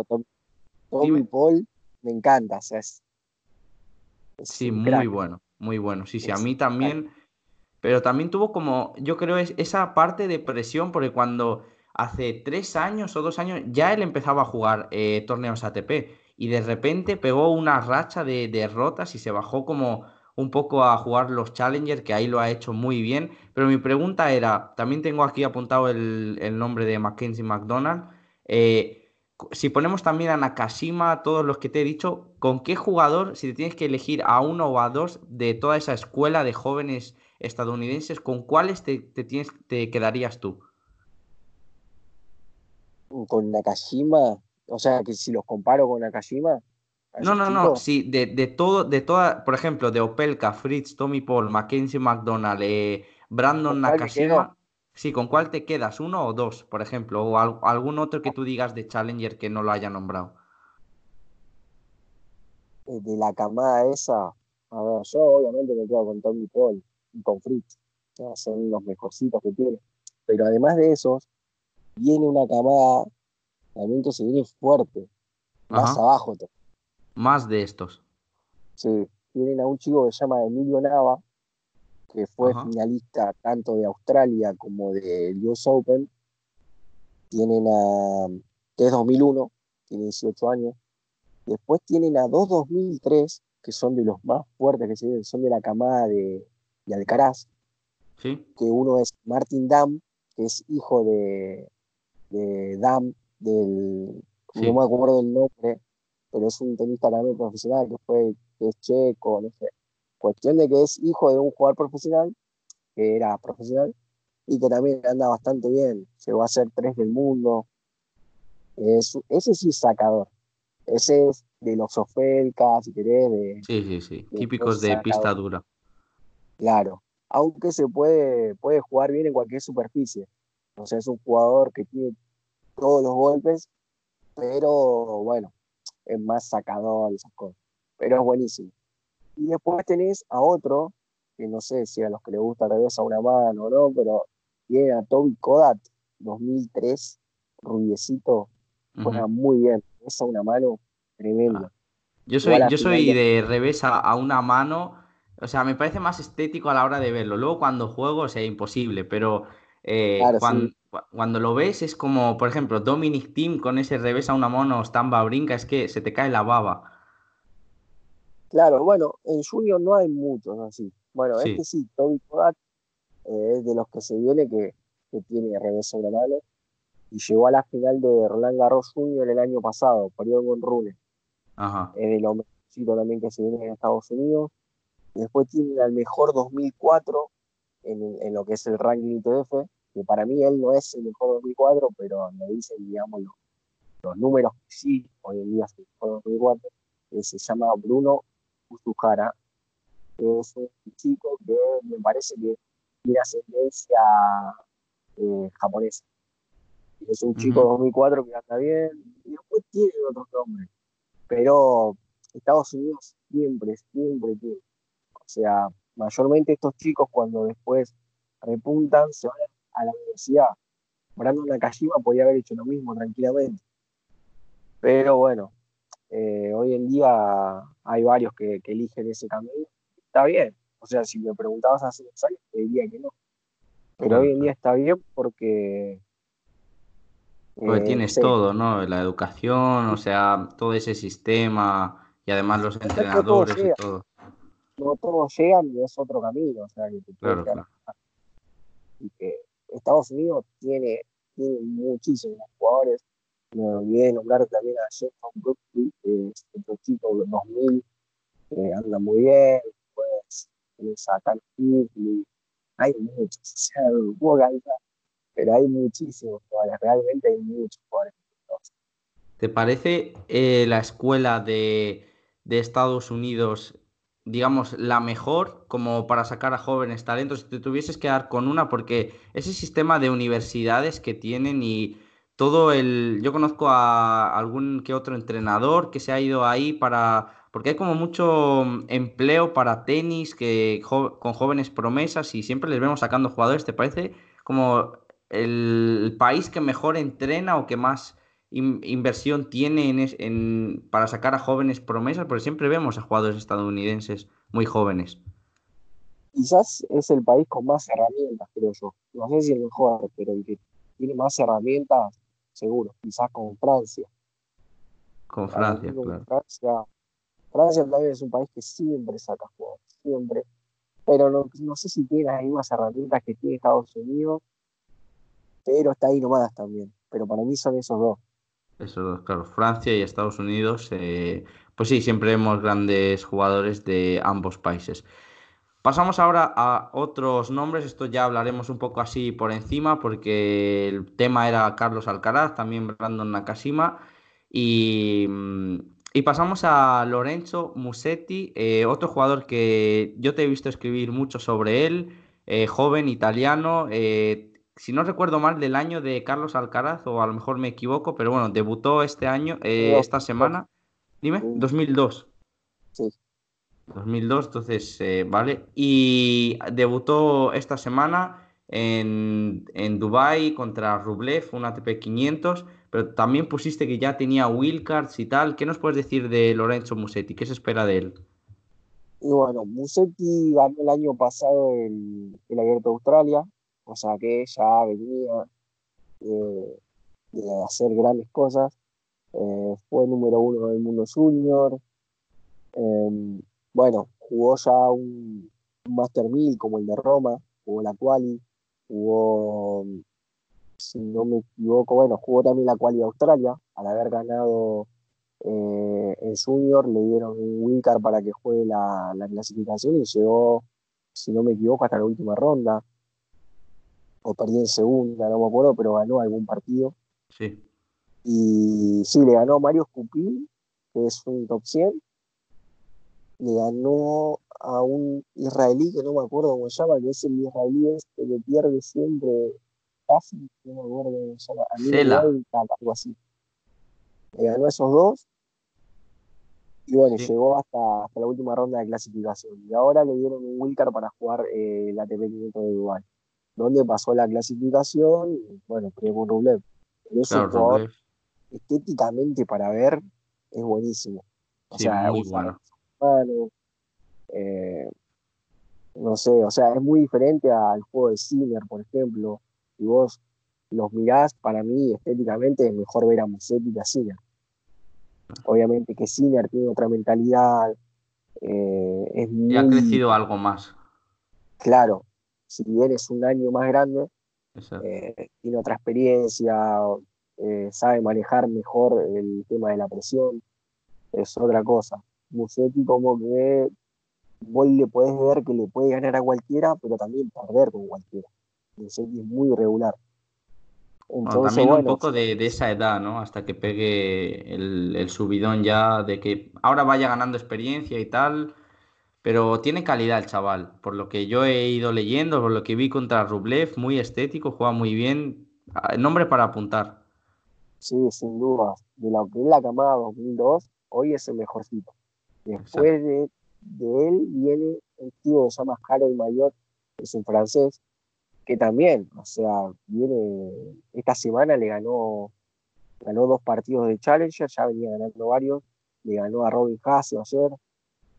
Tommy, Paul, me encanta. sí, muy bueno, muy bueno. Sí, sí, a mí también. Pero también tuvo como, yo creo, es, esa parte de presión, porque cuando hace tres años o dos años ya él empezaba a jugar eh, torneos ATP y de repente pegó una racha de, derrotas y se bajó como un poco a jugar los Challenger, que ahí lo ha hecho muy bien. Pero mi pregunta era, también tengo aquí apuntado el, nombre de Mackenzie McDonald. Eh, si ponemos también a Nakashima, todos los que te he dicho, ¿con qué jugador, si te tienes que elegir a uno o a dos de toda esa escuela de jóvenes estadounidenses, con cuáles te, tienes, te quedarías tú? con Nakashima, o sea, que si los comparo con Nakashima. No, no, no, sí, de, todo, de toda, por ejemplo, de Opelka, Fritz, Tommy Paul, Mackenzie McDonald, eh, Brandon Nakashima. Sí, ¿con cuál te quedas? ¿Uno o dos, por ejemplo? ¿O algún otro que tú digas de Challenger que no lo haya nombrado? Eh, de la camada esa, a ver, yo obviamente me quedo con Tommy Paul y con Fritz. son los mejorcitos que tiene. Pero además de esos, viene una camada también que se viene fuerte, más abajo. Más de estos. Sí, tienen a un chico que se llama Emilio Nava, que fue finalista tanto de Australia como de US Open. Tienen a, que es 2001, tiene 18 años. Después tienen a dos 2003, que son de los más fuertes que se vienen, son de la camada de, de Alcaraz. Sí. Que uno es Martin Dam, que es hijo de, de Dam, del, no me acuerdo del nombre, pero es un tenista también profesional, que fue, que es checo, no sé. Cuestión de que es hijo de un jugador profesional, que era profesional, y que también anda bastante bien. Llegó a ser tres del mundo. ese sí es sacador. Ese es de los Ofelka, si querés. De, sí, sí, sí. Típicos de pista dura. Claro. Aunque se puede, puede jugar bien en cualquier superficie. O sea, es un jugador que tiene todos los golpes, pero bueno, es más sacador esas cosas. Pero es buenísimo. Y después tenés a otro, que no sé si a los que les gusta regresa una mano o no, pero tiene a Toby Kodat, 2003, rubiecito, juega muy bien, esa una mano tremenda. Ah. Yo soy, yo soy de revés a, una mano, o sea, me parece más estético a la hora de verlo. Luego cuando juego, o sea, imposible, pero eh, cuando, lo ves es como, por ejemplo, Dominic Team con ese revés a una mano, Stamba brinca, es que se te cae la baba. Claro, bueno, en Junior no hay muchos así. Bueno, este sí, Toby Kodak eh, es de los que se viene que, tiene revés sobre la mano y llegó a la final de Roland Garros Junior el año pasado, perdió con Rune. Ajá. Es de los mejorcitos también que se viene en Estados Unidos. después tiene al mejor 2004 en, en, lo que es el ranking ITF, que para mí él no es el mejor 2004, pero me dicen, digamos, los, números que sí, hoy en día es el mejor 2004, que se llama Bruno Usuhara, que es un chico que me parece que tiene ascendencia eh, japonesa. Es un chico de 2004 que anda bien, y después tiene otros nombres. Pero Estados Unidos siempre, siempre tiene. O sea, mayormente estos chicos cuando después repuntan se van a la universidad. Brandon Nakajima podía haber hecho lo mismo tranquilamente. Pero bueno, eh, hoy en día hay varios que, que eligen ese camino. Está bien, o sea, si me preguntabas hace dos años, te diría que no. Pero hoy en día está bien porque... Porque eh, tienes todo, ¿no? La educación, o sea, todo ese sistema y además los entrenadores y todo. No todos llegan y es otro camino, o sea, que te claro, claro. Y que Estados Unidos tiene, tiene muchísimos jugadores. Me olvidé de nombrar también a Jefferson Brooklyn, que es otro chico de 2000, que anda muy bien. Pues sacan hay muchos, o sea, pero hay muchísimos jugadores, realmente hay muchos jugadores. ¿Te parece eh, la escuela de, de, Estados Unidos, digamos, la mejor como para sacar a jóvenes talentos? Si te tuvieses que dar con una, porque ese sistema de universidades que tienen y todo el... Yo conozco a algún que otro entrenador que se ha ido ahí para porque hay como mucho mm, empleo para tenis que con jóvenes promesas y siempre les vemos sacando jugadores. ¿Te parece como el país que mejor entrena o que más inversión tiene en, para sacar a jóvenes promesas? Porque siempre vemos a jugadores estadounidenses muy jóvenes. Quizás es el país con más herramientas, creo yo. No sé si el mejor, pero el que tiene más herramientas, seguro. Quizás con Francia. Con Francia, claro. Francia Francia también es un país que siempre saca jugadores, siempre. Pero no, sé si tiene las mismas herramientas que tiene Estados Unidos, pero está ahí nomás también. Pero para mí son esos dos. Dos, claro. Francia y Estados Unidos, eh, pues sí, siempre vemos grandes jugadores de ambos países. Pasamos ahora a otros nombres, esto ya hablaremos un poco así por encima, porque el tema era Carlos Alcaraz, también Brandon Nakashima, y mm, y pasamos a Lorenzo Musetti, eh, otro jugador que yo te he visto escribir mucho sobre él, eh, joven italiano, si no recuerdo mal, del año de Carlos Alcaraz, o a lo mejor me equivoco, pero bueno, debutó este año, esta semana. Dime, 2002. Sí. 2002, entonces, vale. Y debutó esta semana en, en Dubai contra Rublev, un ATP 500 pero también pusiste que ya tenía Wilcards y tal. ¿Qué nos puedes decir de Lorenzo Musetti? ¿Qué se espera de él? Y bueno, Musetti ganó el año pasado el, el Abierto de Australia, o sea que ya venía de, hacer grandes cosas. Eh, fue número uno del mundo junior. Em, bueno, jugó ya un, Master 1000 como el de Roma, jugó la quali, jugó, si no me equivoco, bueno, jugó también la quali de Australia, al haber ganado eh, en Junior, le dieron un wildcard para que juegue la clasificación y llegó, si no me equivoco, hasta la última ronda o perdió en segunda, no me acuerdo, pero ganó algún partido. Sí. Y sí, le ganó Mario Scupin, que es un top 100. Le ganó a un israelí que no me acuerdo cómo se llama, que es el israelí este que pierde siempre casi, no me acuerdo cómo se llama, a mí algo así. Le ganó a esos dos. Y bueno, llegó hasta, hasta la última ronda de clasificación. Y ahora le dieron un wildcard para jugar eh, la TP de Dubái donde pasó la clasificación y bueno, con Rublev. Pero es un jugador estéticamente para ver es buenísimo. O sea, muy bueno. Eh, no sé, o sea, es muy diferente al juego de Sinner, por ejemplo. Si vos los mirás, para mí estéticamente es mejor ver a Musetti que a Sinner. Obviamente que Sinner tiene otra mentalidad. Eh, es y ha crecido algo más. Claro, si bien es un año más grande, eh, tiene otra experiencia, eh, sabe manejar mejor el tema de la presión, es otra cosa. Musetti como que vos le podés ver que le puede ganar a cualquiera, pero también perder con cualquiera. Musetti es muy irregular. también un poco de, esa edad, ¿no? Hasta que pegue el, el subidón ya de que ahora vaya ganando experiencia y tal, pero tiene calidad el chaval, por lo que yo he ido leyendo, por lo que vi contra Rublev, muy estético, juega muy bien. Ah, nombre para apuntar. Sí, sin duda. De la que es la camada 2002, hoy es el mejorcito. Después de, él viene el tío que se llama Harold Mayor, que es un francés, que también, o sea, viene, esta semana le ganó, ganó dos partidos de Challenger, ya venía ganando varios, le ganó a Robin Hasse ayer,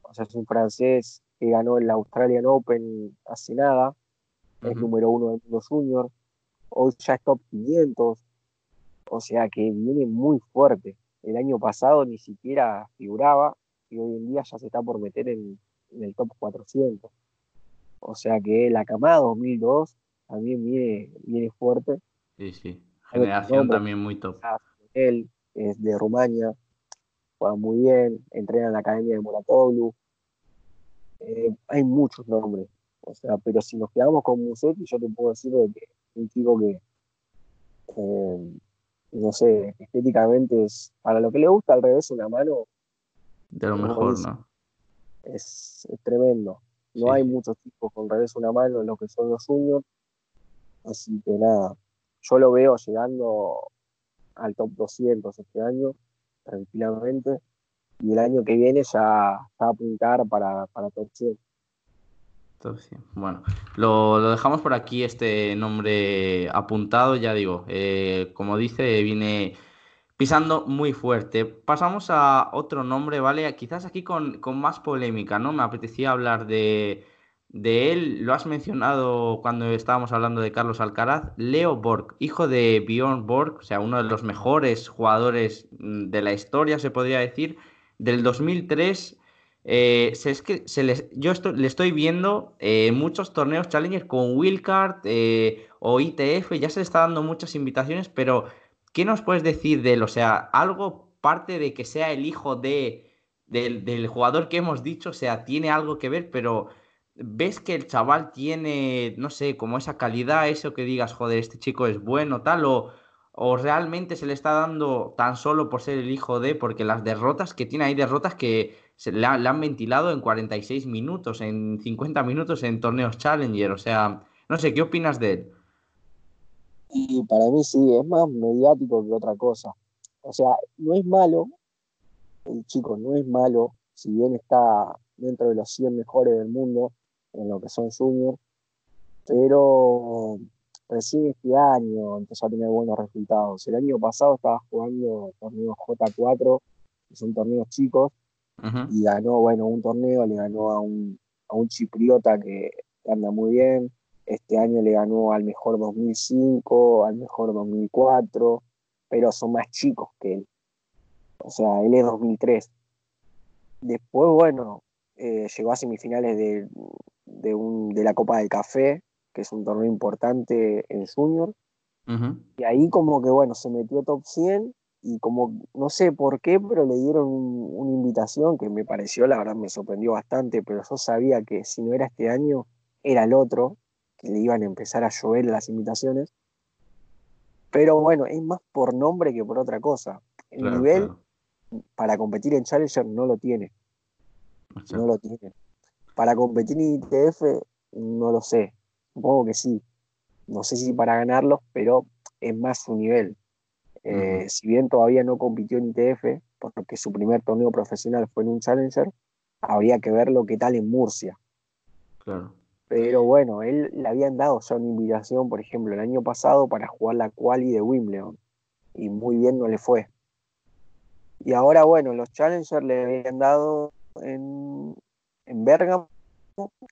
o sea, es un francés que ganó el Australian Open hace nada, es número uno del mundo junior, hoy ya es top 500, o sea que viene muy fuerte. El año pasado ni siquiera figuraba y hoy en día ya se está por meter en, el top 400. O sea que la camada 2002 también viene, viene fuerte. Sí, sí. Generación también muy top. Él es de Rumania, juega muy bien, entrena en la academia de Moratoglu. Eh, hay muchos nombres. O sea, pero si nos quedamos con Musetti, yo te puedo decir que es un chico que, eh, no sé, estéticamente es, para lo que le gusta al revés una mano. De lo mejor, ¿no? Es, tremendo. No hay muchos tipos con revés una mano en lo que son los juniors. Así que nada, yo lo veo llegando al top 200 este año, tranquilamente y el año que viene ya va a apuntar para, para top 100. Bueno, lo, dejamos por aquí este nombre apuntado, ya digo, eh, como dice, viene pisando muy fuerte. Pasamos a otro nombre, ¿vale? Quizás aquí con, más polémica, ¿no? Me apetecía hablar de, de, él, lo has mencionado cuando estábamos hablando de Carlos Alcaraz, Leo Borg, hijo de Bjorn Borg, o sea, uno de los mejores jugadores mm, de la historia, se podría decir, del 2003. Eh, es que se les, yo le estoy viendo eh, muchos torneos Challenger con Wildcard eh, o ITF, ya se le está dando muchas invitaciones, pero ¿qué nos puedes decir de él? O sea, algo parte de que sea el hijo de, del, jugador que hemos dicho, o sea, tiene algo que ver, pero ves que el chaval tiene, no sé, como esa calidad, eso que digas, joder, este chico es bueno, tal, o, o realmente se le está dando tan solo por ser el hijo de, porque las derrotas que tiene, hay derrotas que se le, han ventilado en 46 minutos, en 50 minutos en torneos Challenger, o sea, no sé, ¿qué opinas de él? Y para mí sí, es más mediático que otra cosa. O sea, no es malo, el chico no es malo, si bien está dentro de los 100 mejores del mundo en lo que son juniors, pero recién este año empezó a tener buenos resultados. El año pasado estaba jugando torneos J4, que son torneos chicos, y ganó, bueno, un torneo, le ganó a un, a un chipriota que anda muy bien. Este año le ganó al mejor 2005, al mejor 2004, pero son más chicos que él. O sea, él es 2003. Después, bueno, eh, llegó a semifinales de, de, un, de la Copa del Café, que es un torneo importante en Junior. Y ahí como que, bueno, se metió top 100 y como, no sé por qué, pero le dieron una invitación que me pareció, la verdad me sorprendió bastante, pero yo sabía que si no era este año, era el otro, que le iban a empezar a llover las invitaciones. Pero bueno, es más por nombre que por otra cosa. El nivel para competir en Challenger no lo tiene. No lo tiene. Para competir en ITF, no lo sé. Supongo que sí. No sé si para ganarlos, pero es más su nivel. Eh, si bien todavía no compitió en ITF, porque su primer torneo profesional fue en un Challenger, habría que ver lo que tal en Murcia. Claro. Pero bueno, él le habían dado ya una invitación, por ejemplo, el año pasado para jugar la quali de Wimbledon. Y muy bien no le fue. Y ahora, bueno, los Challengers le habían dado en, en Bergamo,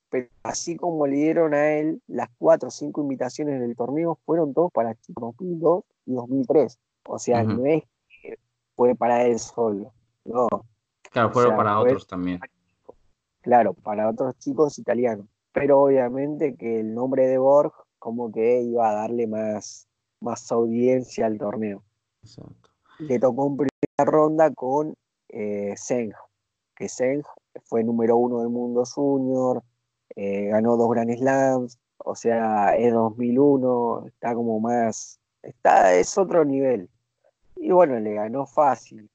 pero así como le dieron a él las cuatro o cinco invitaciones del torneo, fueron todos para 2002 y 2003. O sea, no es que fue para él solo, no. Claro, fueron para otros también. Claro, para otros chicos italianos pero obviamente que el nombre de Borg como que iba a darle más, más audiencia al torneo. Le tocó en primera ronda con eh, Zeng, que Zeng fue número uno del mundo junior, eh, ganó dos Grand Slams, o sea, es 2001, está como más, está, es otro nivel. Y bueno, le ganó fácil.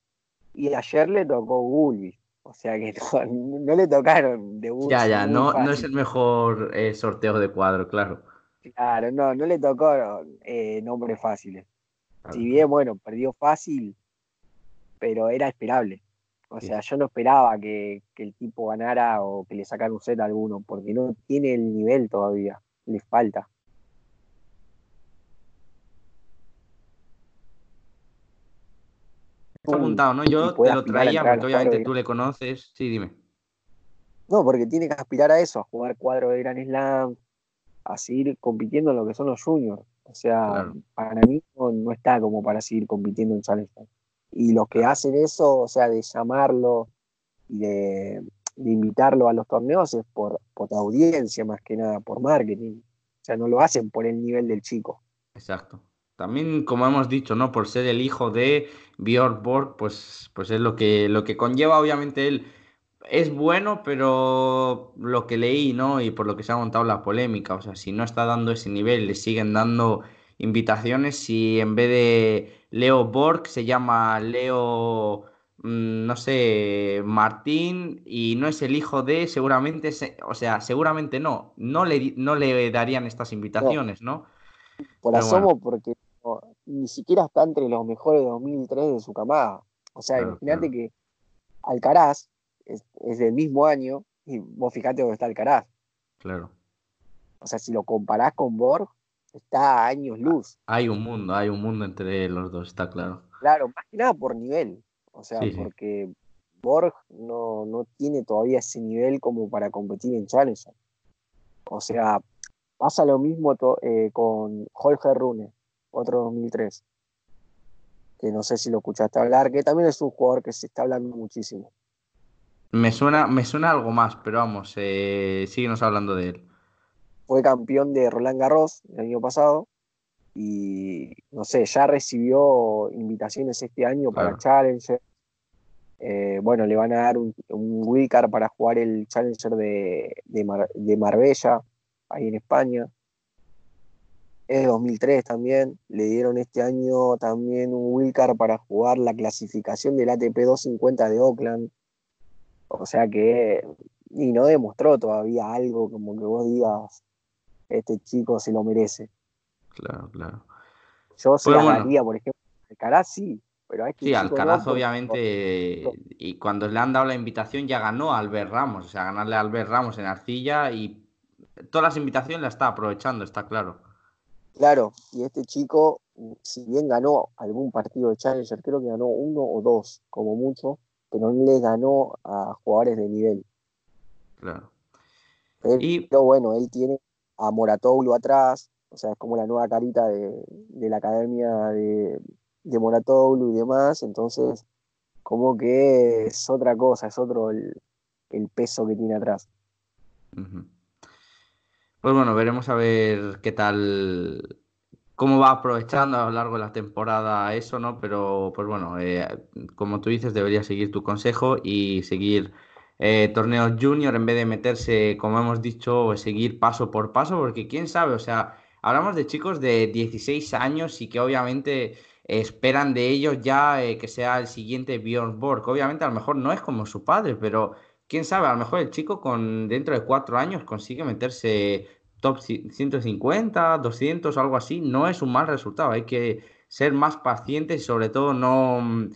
Y ayer le tocó Gulbi, o sea que no, le tocaron de Ya, ya, no, no es el mejor eh, sorteo de cuadro, claro. Claro, no, no le tocó eh, nombres fáciles. Si bien, bueno, perdió fácil, pero era esperable. O sea, yo no esperaba que, que, el tipo ganara o que le sacara un set a alguno, porque no tiene el nivel todavía, le falta. apuntado, ¿no? Yo te lo traía porque obviamente tú le conoces. Sí, dime. No, porque tiene que aspirar a eso, a jugar cuadro de Gran Slam, a seguir compitiendo en lo que son los juniors. O sea, para mí no, está como para seguir compitiendo en Challenger. Y los que hacen eso, o sea, de llamarlo y de, invitarlo a los torneos es por, por audiencia más que nada, por marketing. O sea, no lo hacen por el nivel del chico. Exacto. También, como hemos dicho, ¿no? Por ser el hijo de Björn Borg, pues, pues es lo que, lo que conlleva, obviamente, él es bueno, pero lo que leí, ¿no? Y por lo que se ha montado la polémica, o sea, si no está dando ese nivel, le siguen dando invitaciones, si en vez de Leo Borg se llama Leo, mm, no sé, Martín, y no es el hijo de, seguramente, o sea, seguramente no, no le, no le darían estas invitaciones, ¿no? Por asomo, porque ni siquiera está entre los mejores de 2003 de su camada. O sea, imagínate que Alcaraz es, del mismo año y vos fijate dónde está Alcaraz. Claro. O sea, si lo comparás con Borg, está a años luz. Hay un mundo, hay un mundo entre los dos, está claro. Claro, más que nada por nivel. O sea, porque Borg no, no, tiene todavía ese nivel como para competir en Challenger. O sea, pasa lo mismo eh, con Jorge Rune otro 2003, que no sé si lo escuchaste hablar, que también es un jugador que se está hablando muchísimo. Me suena, me suena algo más, pero vamos, eh, síguenos hablando de él. Fue campeón de Roland Garros el año pasado y no sé, ya recibió invitaciones este año para Challenger. Eh, bueno, le van a dar un, un para jugar el Challenger de, de Marbella, ahí en España es 2003 también. Le dieron este año también un wildcard para jugar la clasificación del ATP 250 de Oakland. O sea que, y no demostró todavía algo como que vos digas, este chico se lo merece. Claro, claro. Yo se la por ejemplo, Alcaraz sí, pero hay que... Sí, Alcaraz obviamente, y cuando le han dado la invitación ya ganó a Albert Ramos, o sea, ganarle a Albert Ramos en Arcilla y todas las invitaciones la está aprovechando, está claro. Claro, y este chico, si bien ganó algún partido de Challenger, creo que ganó uno o dos, como mucho, pero no le ganó a jugadores de nivel. Claro. Pero, bueno, él tiene a Moratoglu atrás, o sea, es como la nueva carita de, la academia de, de y demás, entonces como que es otra cosa, es otro el, peso que tiene atrás. Pues bueno, veremos a ver qué tal, cómo va aprovechando a lo largo de la temporada eso, ¿no? Pero pues bueno, eh, como tú dices, debería seguir tu consejo y seguir eh, torneos junior en vez de meterse, como hemos dicho, seguir paso por paso, porque quién sabe, o sea, hablamos de chicos de 16 años y que obviamente esperan de ellos ya eh, que sea el siguiente Bjorn Borg. Obviamente a lo mejor no es como su padre, pero quién sabe, a lo mejor el chico con dentro de cuatro años consigue meterse top 150, 200, algo así. No es un mal resultado, hay que ser más pacientes y sobre todo no mm,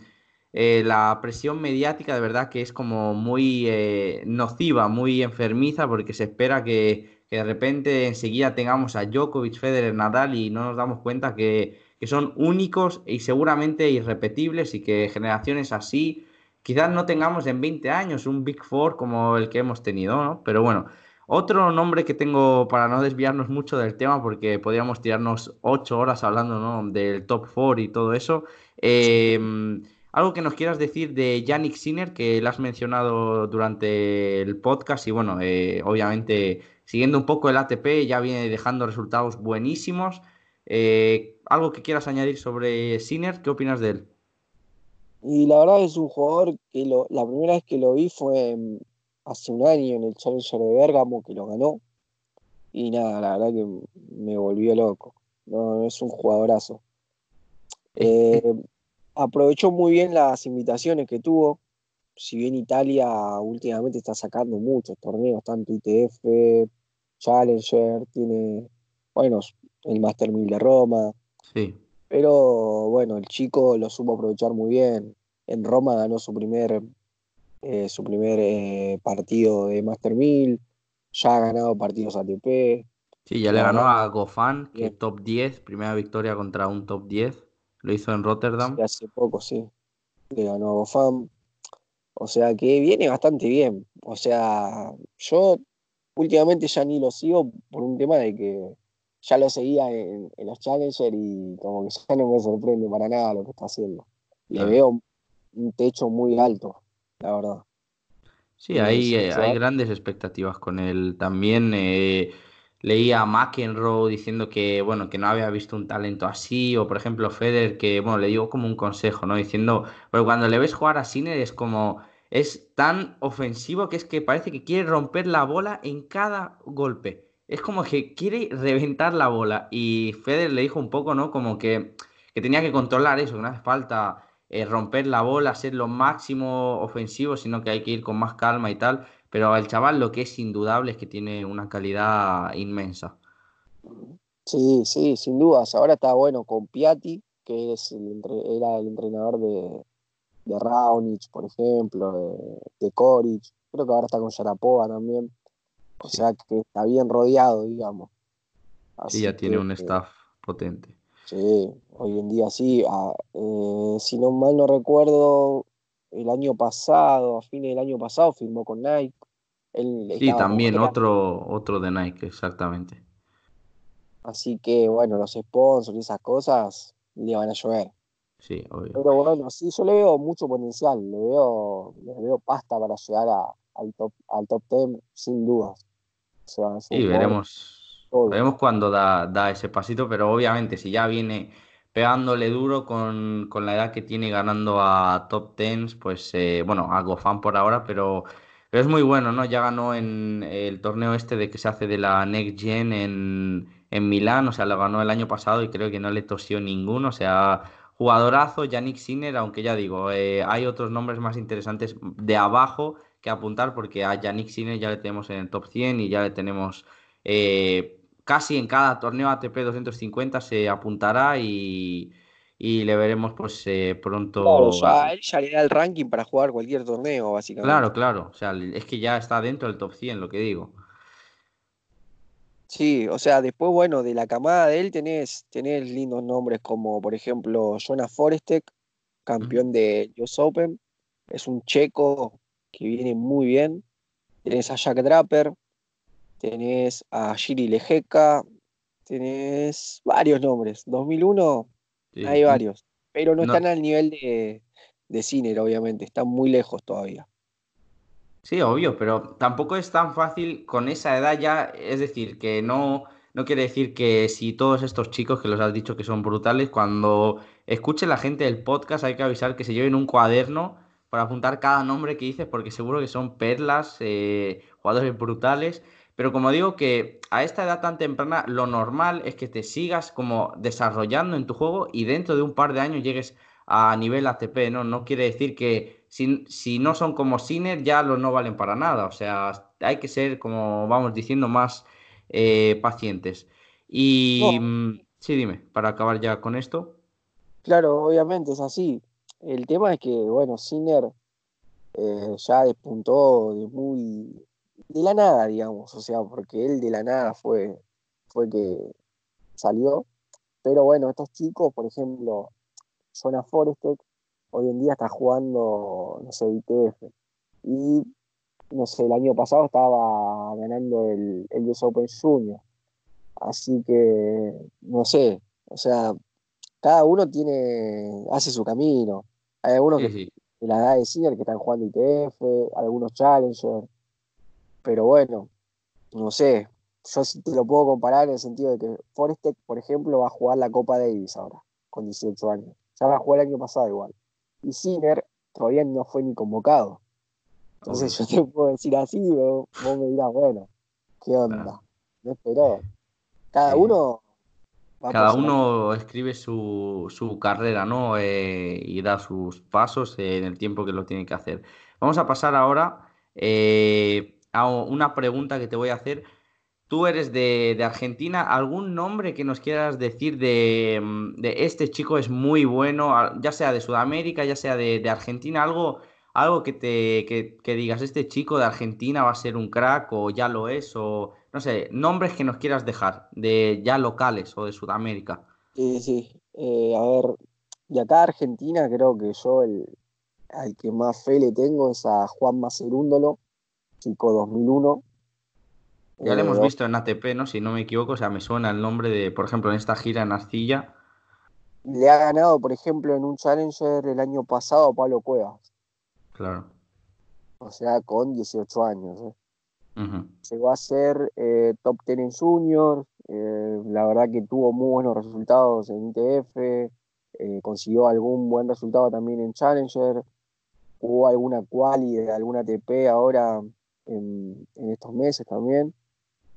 eh, la presión mediática de verdad que es como muy eh, nociva, muy enfermiza, porque se espera que, de repente enseguida tengamos a Djokovic, Federer, Nadal y no nos damos cuenta que, que, son únicos y seguramente irrepetibles y que generaciones así quizás no tengamos en 20 años un Big Four como el que hemos tenido, ¿no? Pero bueno. Otro nombre que tengo para no desviarnos mucho del tema, porque podríamos tirarnos ocho horas hablando ¿no? del top four y todo eso. Eh, algo que nos quieras decir de Yannick Sinner, que lo has mencionado durante el podcast y bueno, eh, obviamente siguiendo un poco el ATP ya viene dejando resultados buenísimos. Eh, ¿Algo que quieras añadir sobre Sinner? ¿Qué opinas de él? Y la verdad es un jugador que la primera vez que lo vi fue hace un año en el Challenger de Bergamo, que lo ganó. Y nada, la verdad que me volvió loco. No, es un jugadorazo. Eh, aprovechó muy bien las invitaciones que tuvo. Si bien Italia últimamente está sacando muchos torneos, tanto ITF, Challenger, tiene, bueno, el Master 1000 de Roma. Sí. Pero bueno, el chico lo supo aprovechar muy bien. En Roma ganó su primer, eh, su primer eh, partido de Master 1000. Ya ha ganado partidos ATP. Sí, ya le ganó a Gofan, que es top 10, primera victoria contra un top 10. Lo hizo en Rotterdam. hace poco, sí. Le ganó a Gofam. O sea que viene bastante bien. O sea, yo últimamente ya ni lo sigo por un tema de que ya lo seguía en, los Challenger y como que ya no me sorprende para nada lo que está haciendo. Le veo un techo muy alto, la verdad. Sí, hay, eh, hay grandes expectativas con él. También eh, leía a McEnroe diciendo que, bueno, que no había visto un talento así, o por ejemplo Federer, que, bueno, le digo como un consejo, ¿no? Diciendo, pero cuando le ves jugar a Sinner es como, es tan ofensivo que es que parece que quiere romper la bola en cada golpe. Es como que quiere reventar la bola. Y Federer le dijo un poco, ¿no? Como que, que tenía que controlar eso, que no hace falta eh, romper la bola, ser lo máximo ofensivo, sino que hay que ir con más calma y tal. Pero el chaval lo que es indudable es que tiene una calidad inmensa. Sí, sí, sin dudas. Ahora está bueno con Piatti, que es era el entrenador de, de Raonic, por ejemplo, de, de Koric. Creo que ahora está con Sharapova también. O sea que está bien rodeado, digamos. sí, ya tiene un staff potente. Sí, hoy en día sí. Ah, eh, si no mal no recuerdo, el año pasado, a fines del año pasado, firmó con Nike. sí, también otro, otro de Nike, exactamente. Así que bueno, los sponsors y esas cosas le van a llover. Sí, obvio. Pero bueno, sí, yo le veo mucho potencial, le veo, le veo pasta para llegar al, top, al top 10 sin dudas. sí, veremos, veremos cuando da, da ese pasito, pero obviamente si ya viene pegándole duro con, la edad que tiene ganando a top tens, pues eh, bueno, a Gofan por ahora, pero, pero, es muy bueno, ¿no? Ya ganó en el torneo este de que se hace de la Next Gen en, en Milán, o sea, lo ganó el año pasado y creo que no le tosió ninguno, o sea, jugadorazo, Yannick Sinner, aunque ya digo, eh, hay otros nombres más interesantes de abajo que apuntar porque a Yannick Sinner ya le tenemos en el top 100 y ya le tenemos... Eh, casi en cada torneo ATP 250 se apuntará y, le veremos pues eh, pronto. Claro, ya, él ya le da el ranking para jugar cualquier torneo, básicamente. Claro, claro. O sea, es que ya está dentro del top 100, lo que digo. Sí, o sea, después, bueno, de la camada de él tenés, tenés lindos nombres como, por ejemplo, Jonas Forestek, campeón de US Open. Es un checo que viene muy bien. Tenés a Jack Draper, tenés a Giri Lejeca, tenés varios nombres. 2001 hay varios, pero no, están al nivel de, de Ciner, obviamente, están muy lejos todavía. Sí, obvio, pero tampoco es tan fácil con esa edad ya, es decir, que no, no quiere decir que si todos estos chicos que los has dicho que son brutales, cuando escuche la gente del podcast hay que avisar que se lleven un cuaderno para apuntar cada nombre que dices, porque seguro que son perlas, eh, jugadores brutales. Pero como digo que a esta edad tan temprana, lo normal es que te sigas como desarrollando en tu juego y dentro de un par de años llegues a nivel ATP, ¿no? No quiere decir que si, si no son como Sinner, ya los no valen para nada. O sea, hay que ser, como vamos diciendo, más eh, pacientes. Y mm, sí, dime, para acabar ya con esto. claro, obviamente es así. El tema es que, bueno, Sinner eh, ya despuntó de muy de la nada, digamos, o sea, porque él de la nada fue, fue que salió. Pero bueno, estos chicos, por ejemplo, Jonah Forestek, hoy en día está jugando, no sé, ITF. Y, no sé, el año pasado estaba ganando el, el US Open Junior. Así que, no sé, o sea, cada uno tiene, hace su camino. Hay algunos Sí, que sí. de la edad de senior que están jugando ITF, algunos Challenger, pero bueno, no sé, yo sí te lo puedo comparar en el sentido de que Forestek, por ejemplo, va a jugar la Copa Davis ahora, con 18 años. Ya la jugó el año pasado igual. Y Sinner todavía no fue ni convocado. Entonces yo te puedo decir así, vos, vos me dirás, bueno, ¿qué onda? No esperó. Cada uno va Cada uno escribe su, su carrera, ¿no? Eh, y da sus pasos en el tiempo que lo tiene que hacer. Vamos a pasar ahora eh, una pregunta que te voy a hacer. Tú eres de, Argentina. ¿Algún nombre que nos quieras decir de, mm, de este chico es muy bueno, ya sea de Sudamérica, ya sea de, Argentina? Algo, algo que te que, digas, este chico de Argentina va a ser un crack o ya lo es, o no sé, nombres que nos quieras dejar de ya locales o de Sudamérica. Sí, sí. Eh, a ver, de acá Argentina creo que yo el, al que más fe le tengo es a Juan Macerúndolo, chico 2001. Ya lo Eh, hemos visto en ATP, ¿no? Si no me equivoco, o sea, me suena el nombre de, por ejemplo, en esta gira en Arcilla. le ha ganado, por ejemplo, en un Challenger el año pasado a Pablo Cuevas, Claro. o sea, con 18 años. ¿eh? Ujú. Llegó a ser eh, top 10 en Junior, eh, la verdad que tuvo muy buenos resultados en ITF, consiguió algún buen resultado también en Challenger, jugó alguna quali de alguna ATP ahora en, en estos meses también,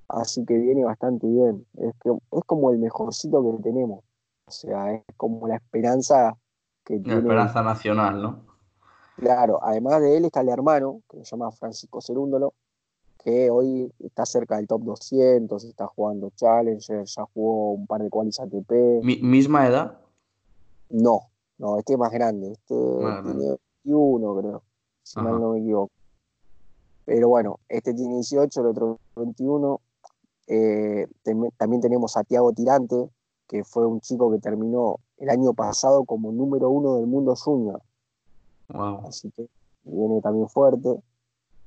así que viene bastante bien. Es, que, es como el mejorcito que tenemos, o sea, es como la esperanza que La tiene esperanza nacional, ¿no? Claro, además de él está el hermano, que se llama Francisco Cerúndolo, que hoy está cerca del top 200, está jugando Challenger, ya jugó un par de qualis ATP. Mi- misma edad, No, no, este es más grande, este tiene 21, creo, si mal no me equivoco. Pero bueno, este tiene 18, el otro 21. Eh, también tenemos a Tiago Tirante, que fue un chico que terminó el año pasado como número uno del mundo junior, Wow. así que viene también fuerte.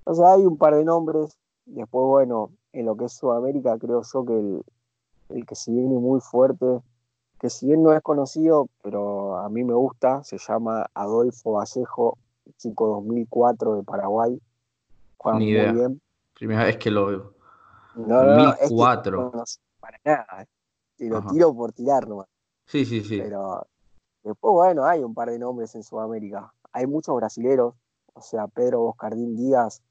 O sea, hay un par de nombres. Después, bueno, en lo que es Sudamérica, creo yo que el, el que se viene muy fuerte, que si bien no es conocido, pero a mí me gusta, se llama Adolfo Vallejo, chico 2004 de Paraguay, juega Ni muy idea. bien. Primera vez que lo veo. No, no, no, es que 2004. no conoce para nada, eh. te lo Ajá. tiro por tirar nomás. Sí, sí, sí. Pero después, bueno, hay un par de nombres en Sudamérica. Hay muchos brasileros, o sea, Pedro Boscardín Díaz,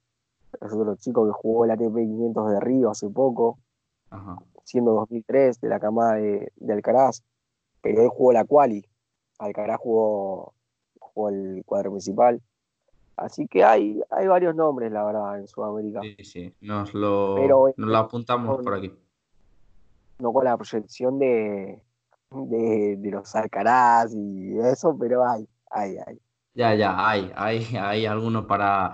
es otro chico que jugó el ATP 500 de Río hace poco, Ajá. siendo 2003, de la camada de, de Alcaraz, pero él jugó la quali, Alcaraz jugó, jugó el cuadro principal. Así que hay, hay varios nombres, la verdad, en Sudamérica, Sí, sí. Nos pero lo, nos lo apuntamos por aquí. no con la proyección de, de, de los Alcaraz y eso, pero hay, hay, hay. Ya, ya, hay, hay, hay alguno para,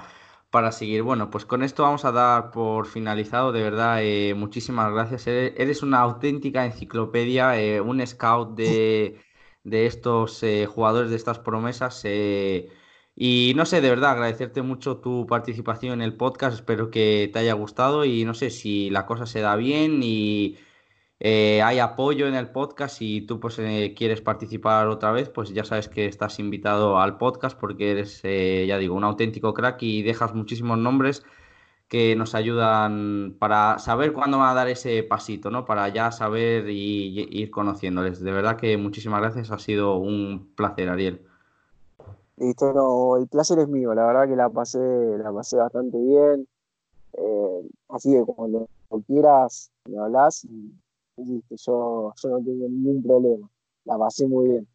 para seguir. Bueno, pues con esto vamos a dar por finalizado. De verdad, eh, muchísimas gracias. Eres, eres una auténtica enciclopedia, eh, un scout de, de estos eh, jugadores, de estas promesas. eh, y no sé, de verdad, agradecerte mucho tu participación en el podcast. Espero que te haya gustado y no sé si la cosa se da bien y, eh, hay apoyo en el podcast y tú pues eh, quieres participar otra vez, pues ya sabes que estás invitado al podcast porque eres, eh, ya digo, un auténtico crack y dejas muchísimos nombres que nos ayudan para saber cuándo van a dar ese pasito, ¿no? Para ya saber y, ir conociéndoles. De verdad que muchísimas gracias, ha sido un placer, Ariel. Listo, no, el placer es mío, la verdad que la pasé, la pasé bastante bien. así que cuando quieras me hablas y yo, yo no tengo ningún problema. La pasé muy bien,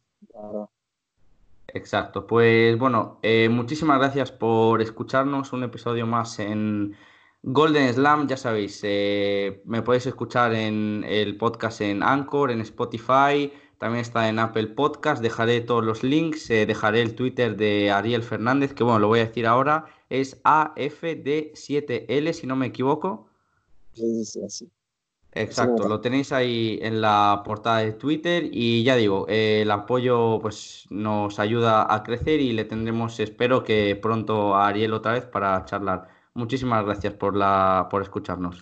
Exacto, pues bueno, eh, muchísimas gracias por escucharnos un episodio más en Golden Slam, ya sabéis, eh, me podéis escuchar en el podcast en Anchor, en Spotify, también está en Apple Podcast, dejaré todos los links, eh, dejaré el Twitter de Ariel Fernández, que bueno, lo voy a decir ahora, es AFD7L, si no me equivoco. Sí, sí, sí. Exacto, lo tenéis ahí en la portada de Twitter y ya digo, eh, el apoyo pues nos ayuda a crecer y le tendremos, espero que pronto a Ariel otra vez para charlar. Muchísimas gracias por la por escucharnos.